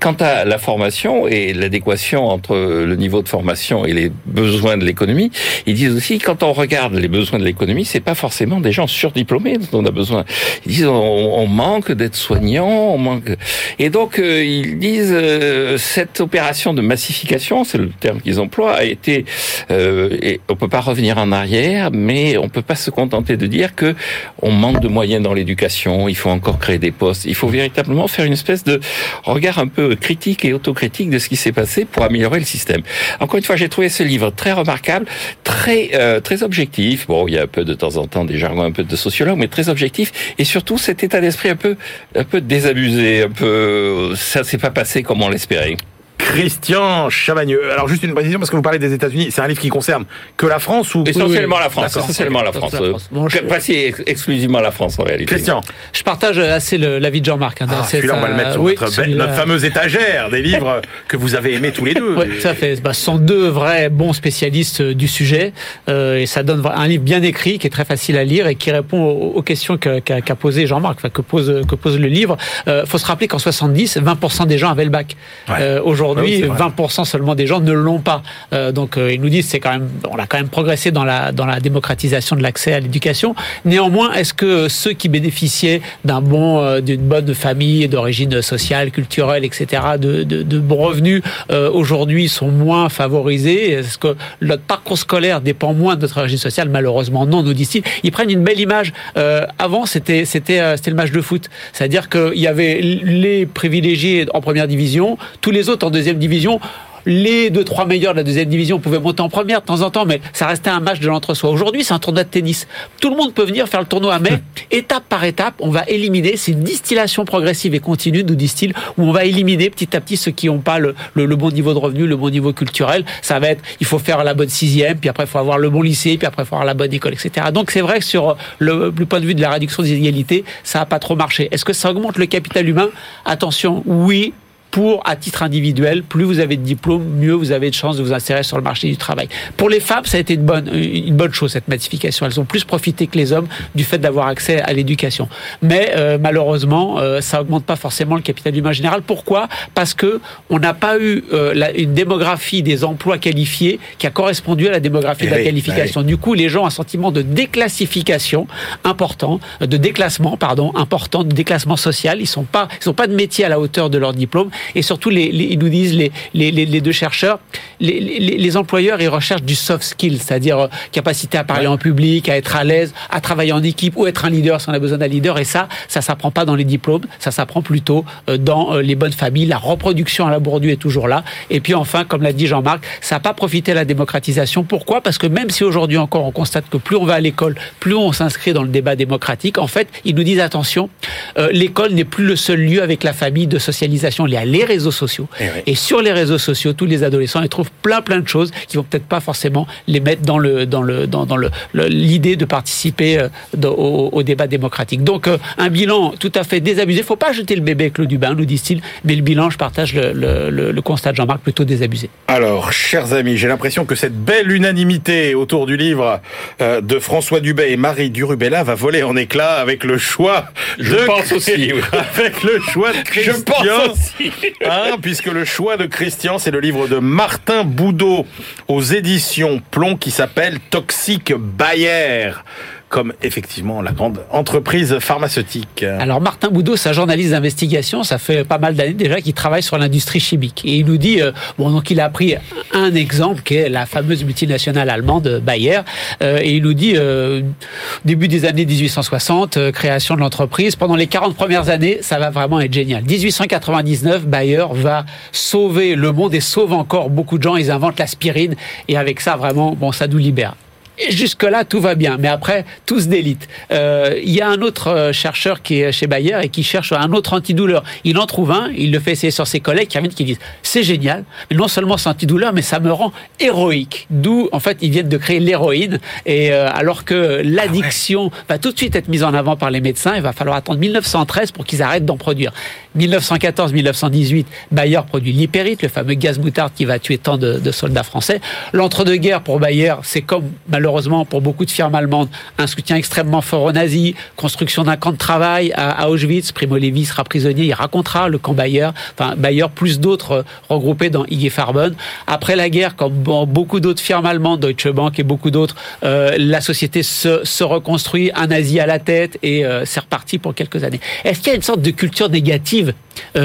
Quant à la formation et l'adéquation entre le niveau de formation et les besoins de l'économie, ils disent aussi, quand on regarde les besoins de l'économie, c'est pas forcément des gens surdiplômés dont on a besoin. Ils disent, on, manque d'aides-soignants, on manque... Et donc, euh, ils disent, euh, cette opération de massification, c'est le terme qu'ils emploient, a été... Euh, on peut pas revenir en arrière, mais on peut pas se contenter de dire que on manque de moyens dans l'éducation, il faut encore créer des postes. Il faut véritablement faire une espèce de regard un peu critique et autocritique de ce qui s'est passé pour améliorer le système. Encore une fois, j'ai trouvé ce livre très remarquable, très euh, très objectif. Bon, il y a un peu de temps en temps des jargons un peu de sociologue, mais très objectif et surtout cet état d'esprit un peu un peu désabusé, un peu ça s'est pas passé comme on l'espérait. Christian Chavagneux. Alors juste une précision parce que vous parlez des États-Unis. C'est un livre qui concerne que la France ou Essentiellement oui. la France, essentiellement la France. La France. Bon, je- Pas si ex- exclusivement la France en réalité. Christian, Je partage assez l'avis de Jean-Marc. hein. ah, C'est celui-là on va ça- le mettre sur oui, notre, fameuse étagère des livres que vous avez aimés tous les deux. Oui, tout à fait. Bah, ce sont deux vrais bons spécialistes euh, du sujet euh, et ça donne un livre bien écrit qui est très facile à lire et qui répond aux, aux questions que- qu'a qu'a posé Jean-Marc, enfin, que pose que pose le livre. Euh, faut se rappeler qu'en 70, 20% des gens avaient le bac. Ouais. Euh, Aujourd'hui, Vrai. 20% seulement des gens ne l'ont pas. Euh, donc euh, ils nous disent c'est quand même on a quand même progressé dans la dans la démocratisation de l'accès à l'éducation. Néanmoins, est-ce que ceux qui bénéficiaient d'un bon euh, d'une bonne famille d'origine sociale, culturelle, etc., de, de, de bons revenus aujourd'hui sont moins favorisés? Est-ce que notre parcours scolaire dépend moins de notre origine sociale? Malheureusement non, nous disent-ils. Ils prennent une belle image. Avant, c'était c'était c'était le match de foot, c'est-à-dire qu'il y avait les privilégiés en première division, tous les autres en deuxième division les deux trois meilleurs de la deuxième division pouvaient monter en première de temps en temps, mais ça restait un match de l'entre-soi. Aujourd'hui, c'est un tournoi de tennis. Tout le monde peut venir faire le tournoi, mais étape par étape, on va éliminer. C'est une distillation progressive et continue, nous disent-ils, où on va éliminer petit à petit ceux qui n'ont pas le, le- le bon niveau de revenu, le bon niveau culturel. Ça va être, il faut faire la bonne sixième, puis après il faut avoir le bon lycée, puis après il faut avoir la bonne école, etc. Donc c'est vrai que sur le, le point de vue de la réduction des inégalités, ça n'a pas trop marché. Est-ce que ça augmente le capital humain? Attention, oui, pour, à titre individuel, plus vous avez de diplômes, mieux vous avez de chances de vous insérer sur le marché du travail. Pour les femmes, ça a été une bonne, une bonne chose, cette massification. Elles ont plus profité que les hommes du fait d'avoir accès à l'éducation. Mais euh, malheureusement, euh, ça augmente pas forcément le capital humain général. Pourquoi? Parce que on n'a pas eu euh, la- une démographie des emplois qualifiés qui a correspondu à la démographie Eh de la oui, qualification. Du coup, les gens ont un sentiment de déclassification important, de déclassement, pardon, important, de déclassement social. Ils sont pas, ils ont pas de métier à la hauteur de leur diplôme. Et surtout, les, les- ils nous disent les, les, les, les deux chercheurs, les, les, les employeurs, ils recherchent du soft skill, c'est-à-dire euh, capacité à parler en public, à être à l'aise, à travailler en équipe ou être un leader si on a besoin d'un leader. Et ça, ça s'apprend pas dans les diplômes, ça s'apprend plutôt euh, dans euh, les bonnes familles. La reproduction à la Bourdieu est toujours là. Et puis enfin, comme l'a dit Jean-Marc, ça n'a pas profité à la démocratisation. Pourquoi? Parce que même si aujourd'hui encore on constate que plus on va à l'école, plus on s'inscrit dans le débat démocratique, en fait, ils nous disent attention, euh, l'école n'est plus le seul lieu avec la famille de socialisation. Les réseaux sociaux. Eh oui. Et sur les réseaux sociaux, tous les adolescents, ils trouvent plein plein de choses qui vont peut-être pas forcément les mettre dans le dans le dans, dans le le- l'idée de participer euh, dans- au, au débat démocratique. Donc euh, un bilan tout à fait désabusé. Faut pas jeter le bébé avec l'eau du bain, nous disent-ils. Mais le bilan, je partage le, le, le- le constat de Jean-Marc plutôt désabusé. Alors, chers amis, j'ai l'impression que cette belle unanimité autour du livre euh, de François Dubé et Marie Durubella va voler en éclats avec le choix. Je de- pense aussi, oui. Avec le choix de Je Christian. pense aussi. Hein, puisque le choix de Christian, c'est le livre de Martin Boudot aux éditions Plomb qui s'appelle Toxique Bayer. Comme effectivement la grande entreprise pharmaceutique. Alors Martin Boudot, sa journaliste d'investigation, ça fait pas mal d'années déjà qu'il travaille sur l'industrie chimique. Et il nous dit, euh, bon donc il a pris un exemple qui est la fameuse multinationale allemande Bayer, euh, et il nous dit, euh, début des années 1860, création de l'entreprise, pendant les 40 premières années, ça va vraiment être génial. 1899, Bayer va sauver le monde et sauve encore beaucoup de gens, ils inventent l'aspirine, et avec ça vraiment, bon ça nous libère. Jusque-là, tout va bien. Mais après, tout se délite. Euh, il y a un autre euh, chercheur qui est chez Bayer et qui cherche un autre antidouleur. Il en trouve un, il le fait essayer sur ses collègues qui qui disent c'est génial, mais non seulement c'est antidouleur, mais ça me rend héroïque. D'où, en fait, ils viennent de créer l'héroïne. Et euh, alors que l'addiction ah va tout de suite être mise en avant par les médecins, il va falloir attendre 1913 pour qu'ils arrêtent d'en produire. 1914-1918, Bayer produit l'hypérite, le fameux gaz moutarde qui va tuer tant de, de soldats français. L'entre-deux-guerres pour Bayer, c'est comme malheureusement malheureusement pour beaucoup de firmes allemandes, un soutien extrêmement fort aux nazis, construction d'un camp de travail à, Auschwitz. Primo Levi sera prisonnier, il racontera le camp Bayer, enfin Bayer plus d'autres euh, regroupés dans IG Farben. Après la guerre, comme beaucoup d'autres firmes allemandes, Deutsche Bank et beaucoup d'autres, euh, la société se, reconstruit, un nazi à la tête et euh, c'est reparti pour quelques années. Est-ce qu'il y a une sorte de culture négative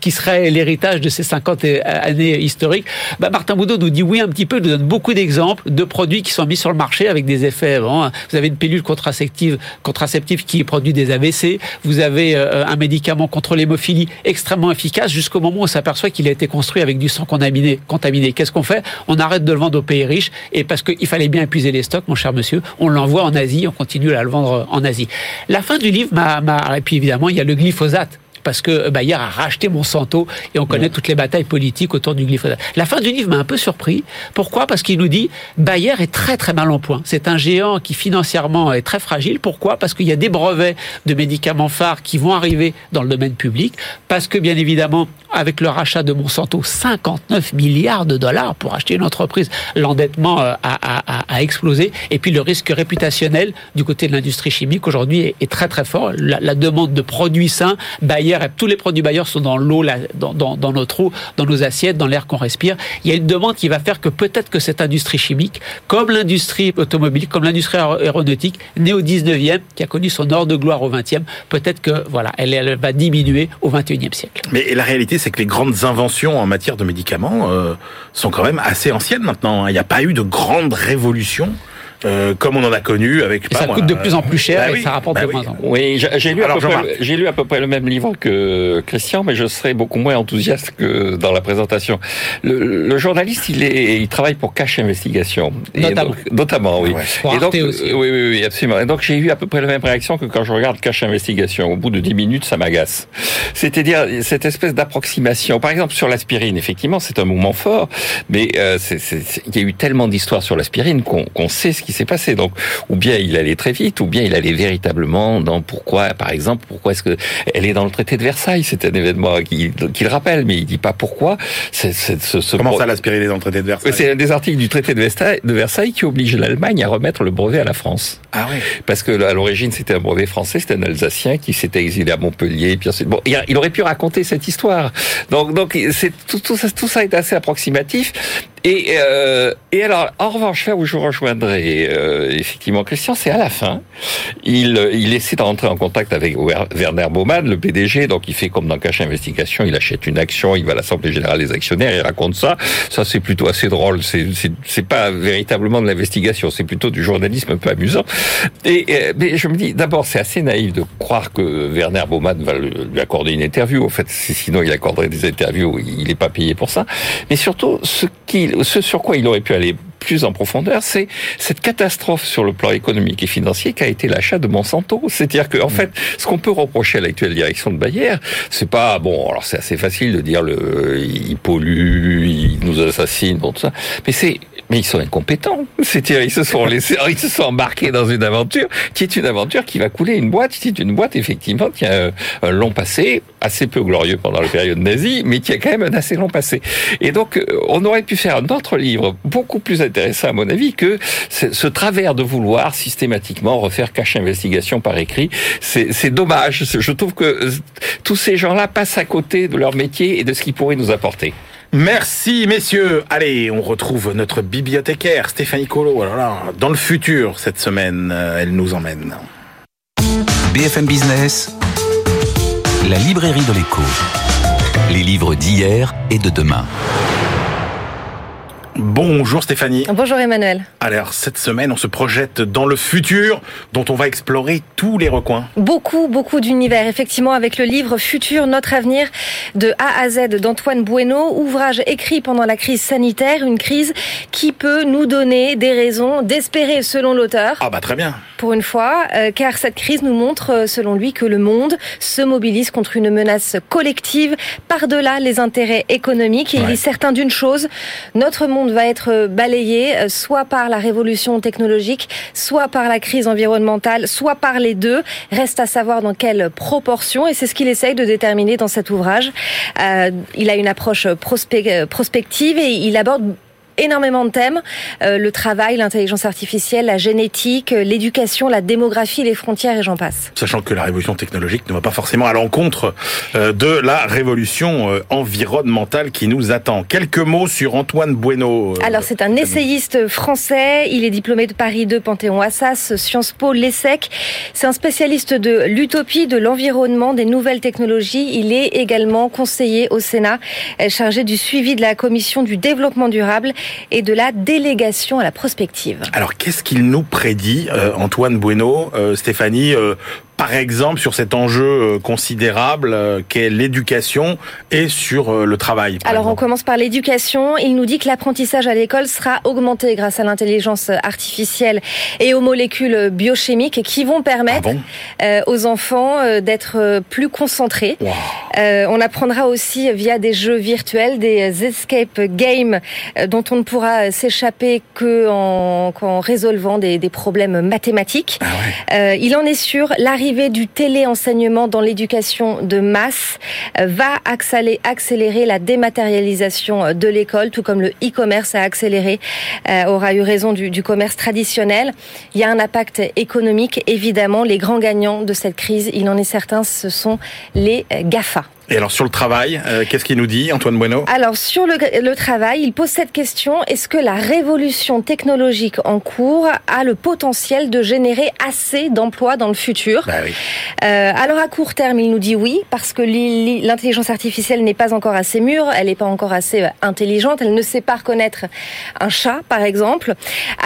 qui serait l'héritage de ces 50 années historiques? Bah, Martin Boudot nous dit oui un petit peu, nous donne beaucoup d'exemples de produits qui sont mis sur le marché avec des effets. Bon, vous avez une pilule contraceptive, contraceptive qui produit des AVC, vous avez euh, un médicament contre l'hémophilie extrêmement efficace jusqu'au moment où on s'aperçoit qu'il a été construit avec du sang contaminé. contaminé. Qu'est-ce qu'on fait? On arrête de le vendre aux pays riches et parce qu'il fallait bien épuiser les stocks, mon cher monsieur, on l'envoie en Asie, on continue à le vendre en Asie. La fin du livre m'a... Et puis évidemment, il y a le glyphosate parce que Bayer a racheté Monsanto et on connaît toutes les batailles politiques autour du glyphosate. La fin du livre m'a un peu surpris. Pourquoi? Parce qu'il nous dit Bayer est très très mal en point. C'est un géant qui financièrement est très fragile. Pourquoi? Parce qu'il y a des brevets de médicaments phares qui vont arriver dans le domaine public. Parce que bien évidemment, avec le rachat de Monsanto, 59 milliards de dollars pour acheter une entreprise, l'endettement euh, a, explosé. Et puis le risque réputationnel du côté de l'industrie chimique aujourd'hui est, très très fort. La, la demande de produits sains, Bayer tous les produits Bayer sont dans l'eau, dans, dans, dans, notre eau, dans nos assiettes, dans l'air qu'on respire. Il y a une demande qui va faire que peut-être que cette industrie chimique, comme l'industrie automobile, comme l'industrie aéronautique, née au 19e, qui a connu son heure de gloire au 20e, peut-être que voilà, elle, va diminuer au 21e siècle. Mais la réalité, c'est que les grandes inventions en matière de médicaments euh, sont quand même assez anciennes maintenant. Il n'y a pas eu de grande révolution euh, comme on en a connu avec. ça coûte de plus en plus cher bah et ça rapporte bah de moins en moins. Oui, j'ai lu, lu, à peu près le même livre que Christian, mais je serais beaucoup moins enthousiaste que dans la présentation. Le, le journaliste, il est, il travaille pour Cache Investigation, notamment. donc, notamment, oui. et donc, aussi. oui, oui, oui, absolument. Et donc j'ai eu à peu près la même réaction que quand je regarde Cache Investigation. Au bout de 10 minutes, ça m'agace. C'est-à-dire cette espèce d'approximation. Par exemple, sur l'aspirine, effectivement, c'est un moment fort, mais euh, il y a eu tellement d'histoires sur l'aspirine qu'on sait ce qui s'est passé. Donc, ou bien il allait très vite, ou bien il allait véritablement dans pourquoi, par exemple, pourquoi est-ce que elle est dans le traité de Versailles C'est un événement qu'il le rappelle, mais il dit pas pourquoi. Ce, Comment ça, l'aspirine est dans le traité de Versailles? C'est un des articles du traité de Versailles, de Versailles qui oblige l'Allemagne à remettre le brevet à la France. Ah oui. Parce que à l'origine, c'était un brevet français, c'était un Alsacien qui s'était exilé à Montpellier. Puis bon, il aurait pu raconter cette histoire. Donc, donc, c'est tout, tout, ça, tout ça est assez approximatif. Et, euh, et alors, en revanche, là où je rejoindrai euh, effectivement Christian, c'est à la fin. Il, il essaie de rentrer en contact avec Werner Baumann, le PDG, donc il fait comme dans Cache Investigation, il achète une action, il va à l'Assemblée Générale des Actionnaires, il raconte ça. Ça, c'est plutôt assez drôle. C'est pas véritablement de l'investigation, c'est plutôt du journalisme un peu amusant. Et euh, mais je me dis, d'abord, c'est assez naïf de croire que Werner Baumann va lui accorder une interview. En fait, sinon il accorderait des interviews, il n'est pas payé pour ça. Mais surtout, ce qu'il ce sur quoi il aurait pu aller plus en profondeur, c'est cette catastrophe sur le plan économique et financier qu'a été l'achat de Monsanto. C'est-à-dire qu'en en mm. fait, ce qu'on peut reprocher à l'actuelle direction de Bayer, c'est pas bon. Alors c'est assez facile de dire le, il pollue, il nous assassine, bon tout ça, mais c'est mais ils sont incompétents. C'est-à-dire, ils se sont laissés, ils se sont embarqués dans une aventure qui est une aventure qui va couler une boîte. C'est une boîte, effectivement, qui a un long passé, assez peu glorieux pendant la période nazie, mais qui a quand même un assez long passé. Et donc, euh, on aurait pu faire un autre livre, beaucoup plus intéressant, à mon avis, que ce travers de vouloir systématiquement refaire cache investigation par écrit. C'est dommage. Je trouve que euh, tous ces gens-là passent à côté de leur métier et de ce qu'ils pourraient nous apporter. Merci messieurs. Allez, on retrouve notre bibliothécaire Stéphanie Colo. Là, dans le futur cette semaine, euh, elle nous emmène. BFM Business, la librairie de l'écho. Les livres d'hier et de demain. Bonjour Stéphanie. Bonjour Emmanuel. Alors cette semaine, on se projette dans le futur dont on va explorer tous les recoins. Beaucoup, beaucoup d'univers. Effectivement, avec le livre Futur, notre avenir de A à Z d'Antoine Bueno, ouvrage écrit pendant la crise sanitaire, une crise qui peut nous donner des raisons d'espérer selon l'auteur. Ah bah très bien. Pour une fois, euh, car cette crise nous montre, euh, selon lui, que le monde se mobilise contre une menace collective par-delà les intérêts économiques. Et il est certain d'une chose, notre monde va être balayé euh, soit par la révolution technologique, soit par la crise environnementale, soit par les deux. Reste à savoir dans quelle proportion, et c'est ce qu'il essaye de déterminer dans cet ouvrage. Euh, il a une approche prospec- euh, prospective et il aborde énormément de thèmes Euh, le travail, l'intelligence artificielle, la génétique, euh, l'éducation, la démographie, les frontières et j'en passe. Sachant que la révolution technologique ne va pas forcément à l'encontre euh, de la révolution euh, environnementale qui nous attend. Quelques mots sur Antoine Bueno. Alors c'est un essayiste français, il est diplômé de Paris 2 Panthéon-Assas, Sciences Po, l'ESSEC. C'est un spécialiste de l'utopie, de l'environnement, des nouvelles technologies. Il est également conseiller au Sénat, chargé du suivi de la commission du développement durable et de la délégation à la prospective. Alors qu'est-ce qu'il nous prédit, euh, Antoine Bueno, euh, Stéphanie euh, par exemple sur cet enjeu euh, considérable euh, qu'est l'éducation et sur euh, le travail Alors on commence par l'éducation. Il nous dit que l'apprentissage à l'école sera augmenté grâce à l'intelligence artificielle et aux molécules biochimiques qui vont Ah permettre bon aux enfants d'être plus concentrés. Wow. Euh, on apprendra aussi via des jeux virtuels, des escape games dont on ne pourra s'échapper que en, qu'en résolvant des, des problèmes mathématiques. Ah ouais. Euh, il en est sûr, l'arrivée du téléenseignement dans l'éducation de masse euh, va accélérer, la dématérialisation euh, de l'école, tout comme le e-commerce a accéléré, euh, aura eu raison du, du commerce traditionnel. Il y a un impact économique, évidemment. Les grands gagnants de cette crise, il en est certain, ce sont les GAFA. Et alors sur le travail, euh, qu'est-ce qu'il nous dit, Antoine Bueno? Alors sur le, le travail, il pose cette question est-ce que la révolution technologique en cours a le potentiel de générer assez d'emplois dans le futur? Bah oui. Euh, alors à court terme, il nous dit oui parce que li- li- l'intelligence artificielle n'est pas encore assez mûre, elle n'est pas encore assez euh, intelligente, elle ne sait pas reconnaître un chat par exemple.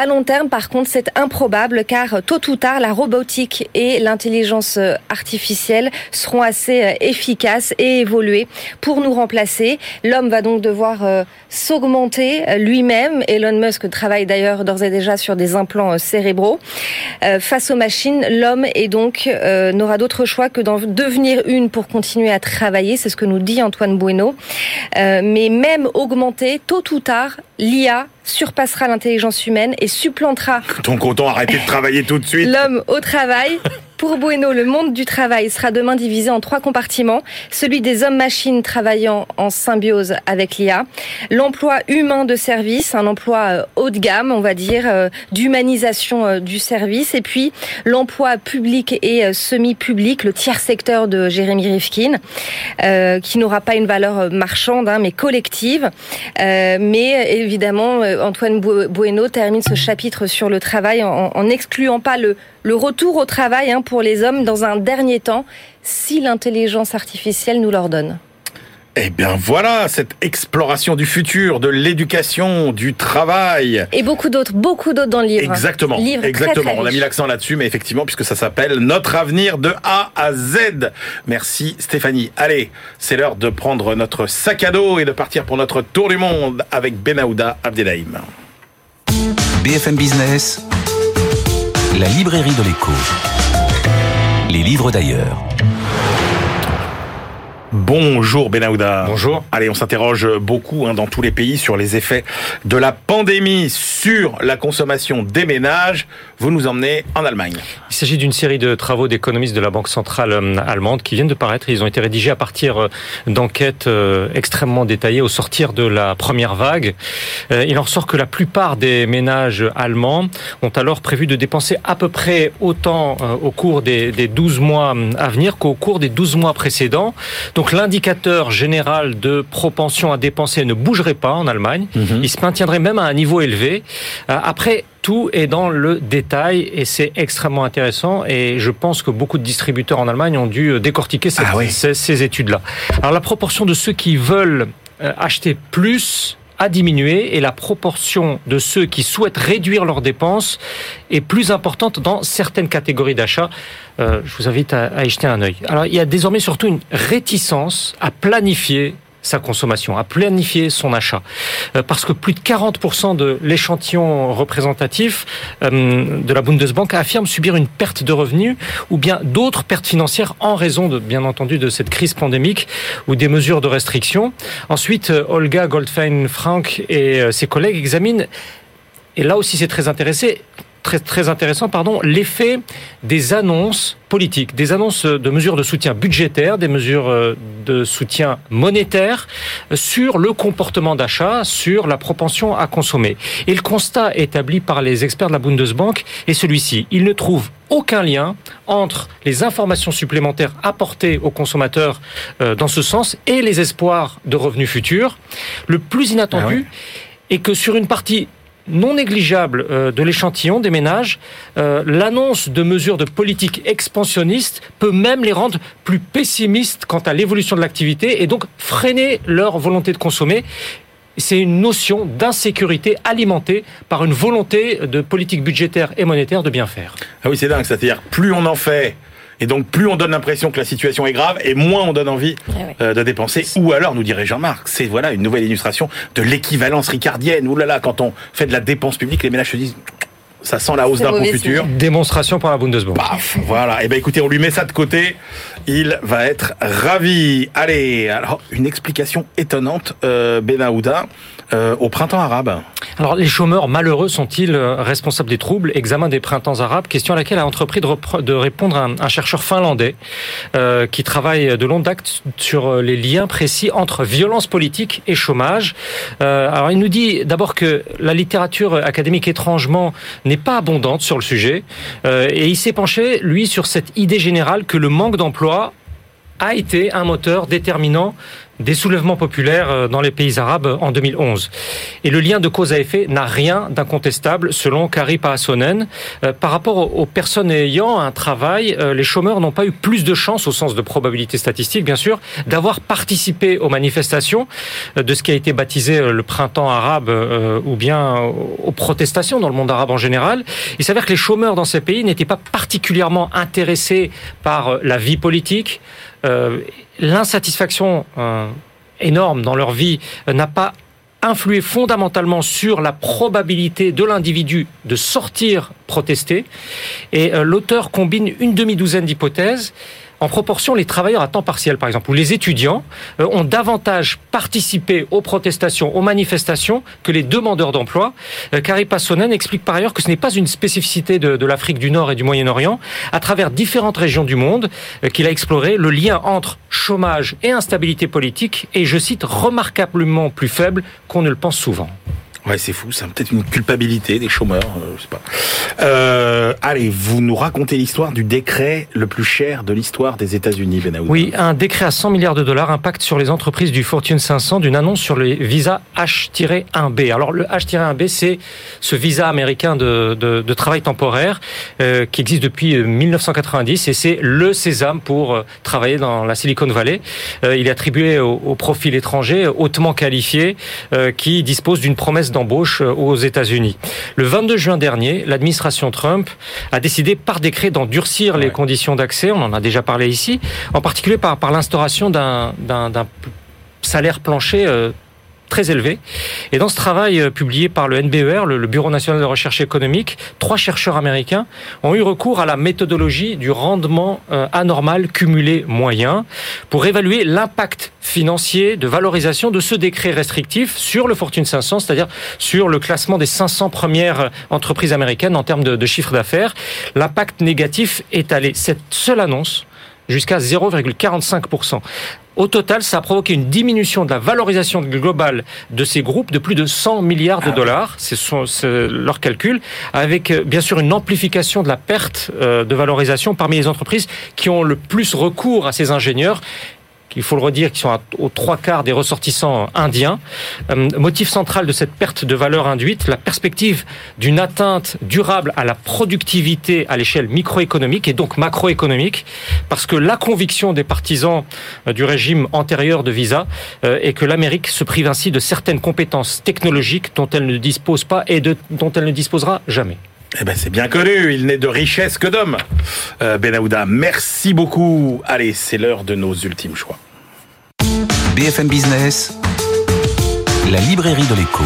À long terme, par contre, c'est improbable car tôt ou tard, la robotique et l'intelligence euh, artificielle seront assez efficaces et évoluer pour nous remplacer. L'homme va donc devoir euh, s'augmenter euh, lui-même. Elon Musk travaille d'ailleurs d'ores et déjà sur des implants euh, cérébraux. Euh, face aux machines, l'homme est donc n'aura d'autre choix que d'en devenir une pour continuer à travailler. C'est ce que nous dit Antoine Bueno. Mais même augmenté, tôt ou tard, l'IA surpassera l'intelligence humaine et supplantera Donc autant arrêter de travailler tout de suite. L'homme au travail. Pour Bueno, le monde du travail sera demain divisé en trois compartiments. Celui des hommes-machines travaillant en symbiose avec l'IA. L'emploi humain de service, un emploi euh, haut de gamme, on va dire, euh, d'humanisation euh, du service. Et puis l'emploi public et semi-public, le tiers secteur de Jérémy Rifkin, qui n'aura pas une valeur marchande, hein, mais collective. Mais évidemment, Antoine Bu- Bueno termine ce chapitre sur le travail en, en excluant pas le, le retour au travail hein, pour les hommes dans un dernier temps, si l'intelligence artificielle nous l'ordonne. Eh bien voilà, cette exploration du futur, de l'éducation, du travail. Et beaucoup d'autres, beaucoup d'autres dans le livre. Exactement, Livre exactement. très On a mis l'accent là-dessus, mais effectivement, puisque ça s'appelle Notre avenir de A à Z. Merci Stéphanie. Allez, c'est l'heure de prendre notre sac à dos et de partir pour notre tour du monde avec Benahouda Abdelhaim. BFM Business, la librairie de l'écho. Les livres d'ailleurs. Bonjour Benahouda. Bonjour. Allez, on s'interroge beaucoup hein, dans tous les pays sur les effets de la pandémie sur la consommation des ménages. Vous nous emmenez en Allemagne. Il s'agit d'une série de travaux d'économistes de la Banque centrale euh, allemande qui viennent de paraître. Ils ont été rédigés à partir euh, d'enquêtes euh, extrêmement détaillées au sortir de la première vague. Il en ressort que la plupart des ménages allemands ont alors prévu de dépenser à peu près autant au cours des, des 12 mois à venir qu'au cours des 12 mois précédents. Donc l'indicateur général de propension à dépenser ne bougerait pas en Allemagne. Mhm. Il se maintiendrait même à un niveau élevé. Après, tout est dans le détail et c'est extrêmement intéressant. Et je pense que beaucoup de distributeurs en Allemagne ont dû euh, décortiquer cette- Ah oui. ces, ces études-là. Alors la proportion de ceux qui veulent euh, acheter plus a diminué et la proportion de ceux qui souhaitent réduire leurs dépenses est plus importante dans certaines catégories d'achat. Euh, je vous invite à, à y jeter un œil. Alors il y a désormais surtout une réticence à planifier sa consommation, à planifier son achat. Euh, parce que plus de 40% de l'échantillon représentatif euh, de la Bundesbank affirme subir une perte de revenus ou bien d'autres pertes financières en raison, de, bien entendu, de cette crise pandémique ou des mesures de restriction. Ensuite, euh, Olga Goldfein-Frank et euh, ses collègues examinent, et là aussi c'est très intéressant, très, très intéressant, pardon, l'effet des annonces politiques, des annonces de mesures de soutien budgétaire, des mesures euh, de soutien monétaire euh, sur le comportement d'achat, sur la propension à consommer. Et le constat établi par les experts de la Bundesbank est celui-ci. Ils ne trouvent aucun lien entre les informations supplémentaires apportées aux consommateurs euh, dans ce sens et les espoirs de revenus futurs. Le plus inattendu est que sur une partie non négligeable euh, de l'échantillon des ménages, euh, l'annonce de mesures de politique expansionniste peut même les rendre plus pessimistes quant à l'évolution de l'activité et donc freiner leur volonté de consommer. C'est une notion d'insécurité alimentée par une volonté de politique budgétaire et monétaire de bien faire. Ah oui, c'est dingue. C'est-à-dire, plus on en fait, et donc plus on donne l'impression que la situation est grave, et moins on donne envie ouais. euh, de dépenser. Ou alors, nous dirait Jean-Marc, c'est voilà une nouvelle illustration de l'équivalence ricardienne. Ouh là là, quand on fait de la dépense publique, les ménages se disent, ça sent la hausse d'impôts futurs. Démonstration par la Bundesbank. Paf, voilà. Et ben écoutez, on lui met ça de côté. Il va être ravi. Allez, alors une explication étonnante, euh, Benahouda, euh, au printemps arabe. Alors, les chômeurs malheureux sont-ils euh, responsables des troubles? Examen des printemps arabes, question à laquelle a entrepris de, répondre un, chercheur finlandais euh, qui travaille de longue date sur euh, les liens précis entre violence politique et chômage. Euh, alors, il nous dit d'abord que la littérature académique étrangement n'est pas abondante sur le sujet, euh, et il s'est penché, lui, sur cette idée générale que le manque d'emploi a été un moteur déterminant des soulèvements populaires euh, dans les pays arabes en 2011. Et le lien de cause à effet n'a rien d'incontestable selon Kari Paasonen. Euh, par rapport aux- personnes ayant un travail, euh, les chômeurs n'ont pas eu plus de chances, au sens de probabilité statistique bien sûr, d'avoir participé aux manifestations de ce qui a été baptisé le printemps arabe ou bien aux protestations dans le monde arabe en général. Il s'avère que les chômeurs dans ces pays n'étaient pas particulièrement intéressés par la vie politique. Euh, L'insatisfaction euh, énorme dans leur vie euh, n'a pas influé fondamentalement sur la probabilité de l'individu de sortir protester. Et l'auteur combine une demi-douzaine d'hypothèses. En proportion, les travailleurs à temps partiel, par exemple, ou les étudiants, euh, ont davantage participé aux protestations, aux manifestations que les demandeurs d'emploi. Euh, Passonen explique par ailleurs que ce n'est pas une spécificité de, de l'Afrique du Nord et du Moyen-Orient. À travers différentes régions du monde euh, qu'il a exploré, le lien entre chômage et instabilité politique est, je cite, remarquablement plus faible qu'on ne le pense souvent. Ouais, c'est fou, c'est peut-être une culpabilité des chômeurs, euh, je sais pas. Euh, allez, vous nous racontez l'histoire du décret le plus cher de l'histoire des États-Unis, Benahouda. Oui, un décret à 100 milliards de dollars impacte sur les entreprises du Fortune 500 d'une annonce sur les visas H-1B. Alors le H-1B, c'est ce visa américain de, de, de travail temporaire euh, qui existe depuis euh, 1990 et c'est le sésame pour euh, travailler dans la Silicon Valley. Euh, il est attribué au, au profil étranger hautement qualifié euh, qui dispose d'une promesse d'embauche euh, aux États-Unis. Le 22 juin dernier, l'administration Trump a décidé par décret d'endurcir les conditions d'accès. On en a déjà parlé ici, en particulier par, par l'instauration d'un salaire plancher. euh, très élevé. Et dans ce travail euh, publié par le NBER, le, Bureau national de recherche économique, trois chercheurs américains ont eu recours à la méthodologie du rendement euh, anormal cumulé moyen pour évaluer l'impact financier de valorisation de ce décret restrictif sur le Fortune 500, c'est-à-dire sur le classement des 500 premières entreprises américaines en termes de chiffre d'affaires. L'impact négatif est allé, cette seule annonce, jusqu'à 0,45%. Au total, ça a provoqué une diminution de la valorisation globale de ces groupes de plus de 100 milliards de dollars. C'est son- c'est leur calcul, avec euh, bien sûr une amplification de la perte euh, de valorisation parmi les entreprises qui ont le plus recours à ces ingénieurs il faut le redire, qui sont aux trois quarts des ressortissants indiens. Euh, motif central de cette perte de valeur induite, la perspective d'une atteinte durable à la productivité à l'échelle microéconomique et donc macroéconomique, parce que la conviction des partisans euh, du régime antérieur de Visa euh, est que l'Amérique se prive ainsi de certaines compétences technologiques dont elle ne dispose pas et dont elle ne disposera jamais. Eh ben, c'est bien connu, il n'est de richesse que d'homme. Euh, Benahouda, merci beaucoup. Allez, c'est l'heure de nos ultimes choix. BFM Business, la librairie de l'écho.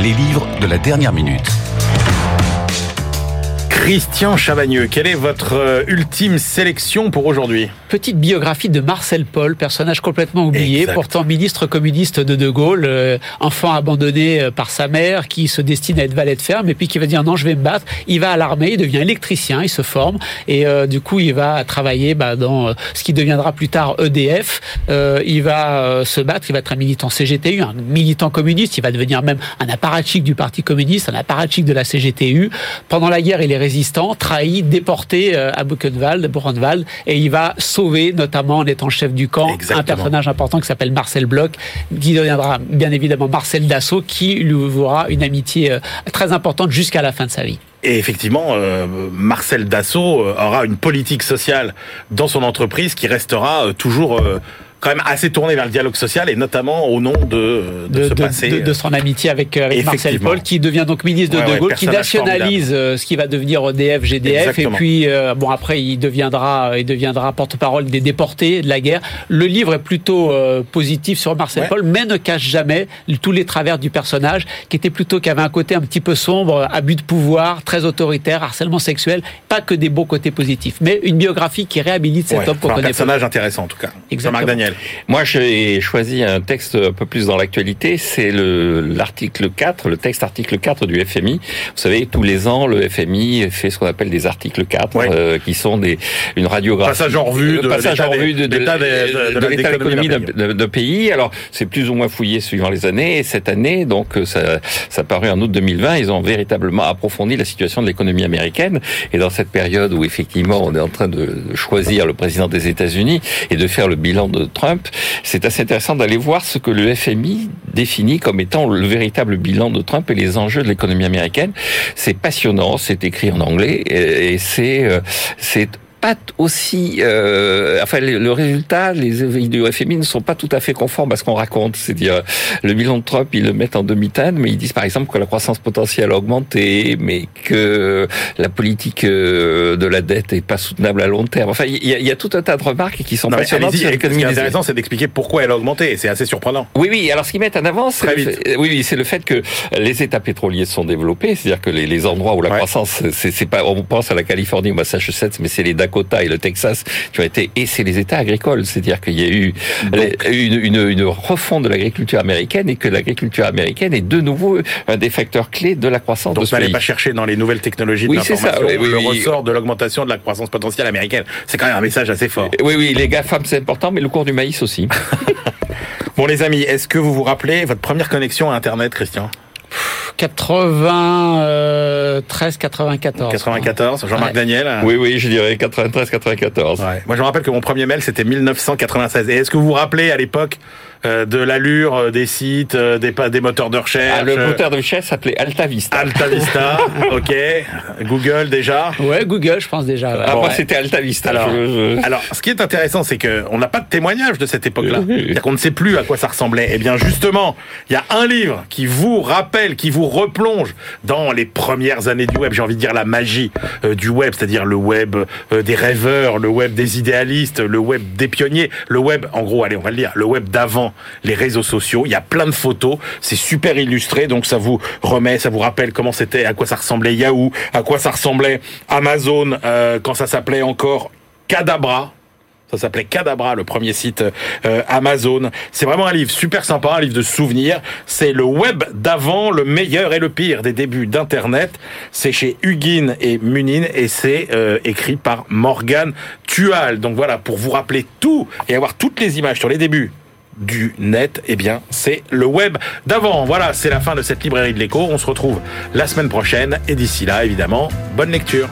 Les livres de la dernière minute. Christian Chavagneux, quelle est votre euh, ultime sélection pour aujourd'hui? Petite biographie de Marcel Paul, personnage complètement oublié, Exact. pourtant ministre communiste de De Gaulle, euh, enfant abandonné euh, par sa mère, qui se destine à être valet de ferme, et puis qui va dire non, je vais me battre. Il va à l'armée, il devient électricien, il se forme, et euh, du coup, il va travailler bah, dans ce qui deviendra plus tard EDF. Euh, il va se battre, il va être un militant CGTU, un militant communiste, il va devenir même un apparatchik du Parti communiste, un apparatchik de la CGTU. Pendant la guerre, il est résistant, trahi, déporté euh, à Buchenwald, Buchenwald, et il va sauver, notamment en étant chef du camp, Exactement. un personnage important qui s'appelle Marcel Bloch, qui deviendra bien évidemment Marcel Dassault, qui lui vouera une amitié euh, très importante jusqu'à la fin de sa vie. Et effectivement, euh, Marcel Dassault aura une politique sociale dans son entreprise qui restera toujours euh, quand même assez tournée vers le dialogue social et notamment au nom de, de, de, ce de- passé. de- de son amitié avec, euh, avec Marcel. Paul, qui devient donc ministre de Ouais, De ouais, Gaulle, qui nationalise euh, ce qui va devenir EDF, GDF, Exactement. et puis euh, bon après il deviendra, il deviendra porte-parole des déportés de la guerre. Le livre est plutôt euh, positif sur Marcel Ouais. Paul, mais ne cache jamais tous les travers du personnage, qui était plutôt qui avait un côté un petit peu sombre, abus de pouvoir, très autoritaire, harcèlement sexuel, pas que des beaux côtés positifs, mais une biographie qui réhabilite cet homme qu'on un connaît peu. personnage intéressant en tout cas. Exactement. Jean-Marc Daniel. Moi, j'ai choisi un texte un peu plus dans l'actualité. C'est le l'article 4, le texte article 4 du FMI. Vous savez, tous les ans, le FMI fait ce qu'on appelle des articles 4, Ouais. euh, qui sont des une radiographie. Passage en revue de passage en revue de, de, l'état de- d'économie d'un pays. Alors, c'est plus ou moins fouillé suivant les années. Et cette année, donc, euh, ça, ça paru en août 2020, ils ont véritablement approfondi la situation de l'économie américaine. Et dans cette période où, effectivement, on est en train de choisir le président des États-Unis et de faire le bilan de C'est assez intéressant d'aller voir ce que le FMI définit comme étant le véritable bilan de Trump et les enjeux de l'économie américaine. C'est passionnant, c'est écrit en anglais et, et c'est euh, c'est pas aussi, euh, enfin le, le résultat, les éveils du FMI ne sont pas tout à fait conformes à ce qu'on raconte. C'est-à-dire le bilan de Trump, ils le mettent en demi-teinte, mais ils disent par exemple que la croissance potentielle a augmenté, mais que la politique euh, de la dette est pas soutenable à long terme. Enfin, il y y a tout un tas de remarques qui sont Non, passionnantes sur ce qui est intéressant, c'est d'expliquer pourquoi elle a augmenté et c'est assez surprenant. oui, oui. Alors, ce qu'ils mettent en avant, c'est le fait- oui, oui, c'est le fait que les États pétroliers sont développés, c'est-à-dire que les, les endroits où la Ouais. croissance, c'est pas, on pense à la Californie ou Massachusetts, mais c'est les Dakota et le Texas qui ont été, et c'est les États agricoles, c'est-à-dire qu'il y a eu une, une, une refonte de l'agriculture américaine et que l'agriculture américaine est de nouveau un des facteurs clés de la croissance Donc n'allez pas chercher dans les nouvelles technologies de Oui, c'est ça, l'information oui, le oui. ressort de l'augmentation de la croissance potentielle américaine. C'est quand même un message assez fort. Oui, oui, les GAFAM, c'est important, mais le cours du maïs aussi. Bon les amis, est-ce que vous vous rappelez votre première connexion à Internet, Christian? 93, 94. 94, Jean-Marc Ouais. Daniel oui, oui, je dirais 93, 94. Ouais. Moi, je me rappelle que mon premier mail, c'était 1996. Et est-ce que vous vous rappelez à l'époque de l'allure euh, des sites, euh, des, des moteurs de recherche Ah, le euh, moteur de recherche s'appelait Alta Vista. Alta Vista, ok. Google déjà. Ouais, Google, je pense déjà. ouais. Ah, Bon, moi, ouais. c'était Alta Vista. Alors, Je- je- alors, ce qui est intéressant, c'est que on n'a pas de témoignage de cette époque-là. C'est-à-dire qu'on ne sait plus à quoi ça ressemblait. Eh bien, justement, il y a un livre qui vous rappelle, qui vous replonge dans les premières années du web. J'ai envie de dire la magie euh, du web, c'est-à-dire le web euh, des rêveurs, le web des idéalistes, le web des pionniers, le web, en gros, allez, on va le dire, le web d'avant les réseaux sociaux. Il y a plein de photos, c'est super illustré, donc ça vous remet, ça vous rappelle comment c'était, à quoi ça ressemblait Yahoo, à quoi ça ressemblait Amazon euh, quand ça s'appelait encore Cadabra. Ça s'appelait Cadabra, le premier site euh, Amazon. C'est vraiment un livre super sympa, un livre de souvenirs. C'est le web d'avant, le meilleur et le pire des débuts d'Internet. C'est chez Huguin et Munin et c'est euh, écrit par Morgan Tual. Donc voilà, pour vous rappeler tout et avoir toutes les images sur les débuts du net, eh bien, c'est le web d'avant. Voilà, c'est la fin de cette librairie de l'écho. On se retrouve la semaine prochaine et d'ici là, évidemment, bonne lecture.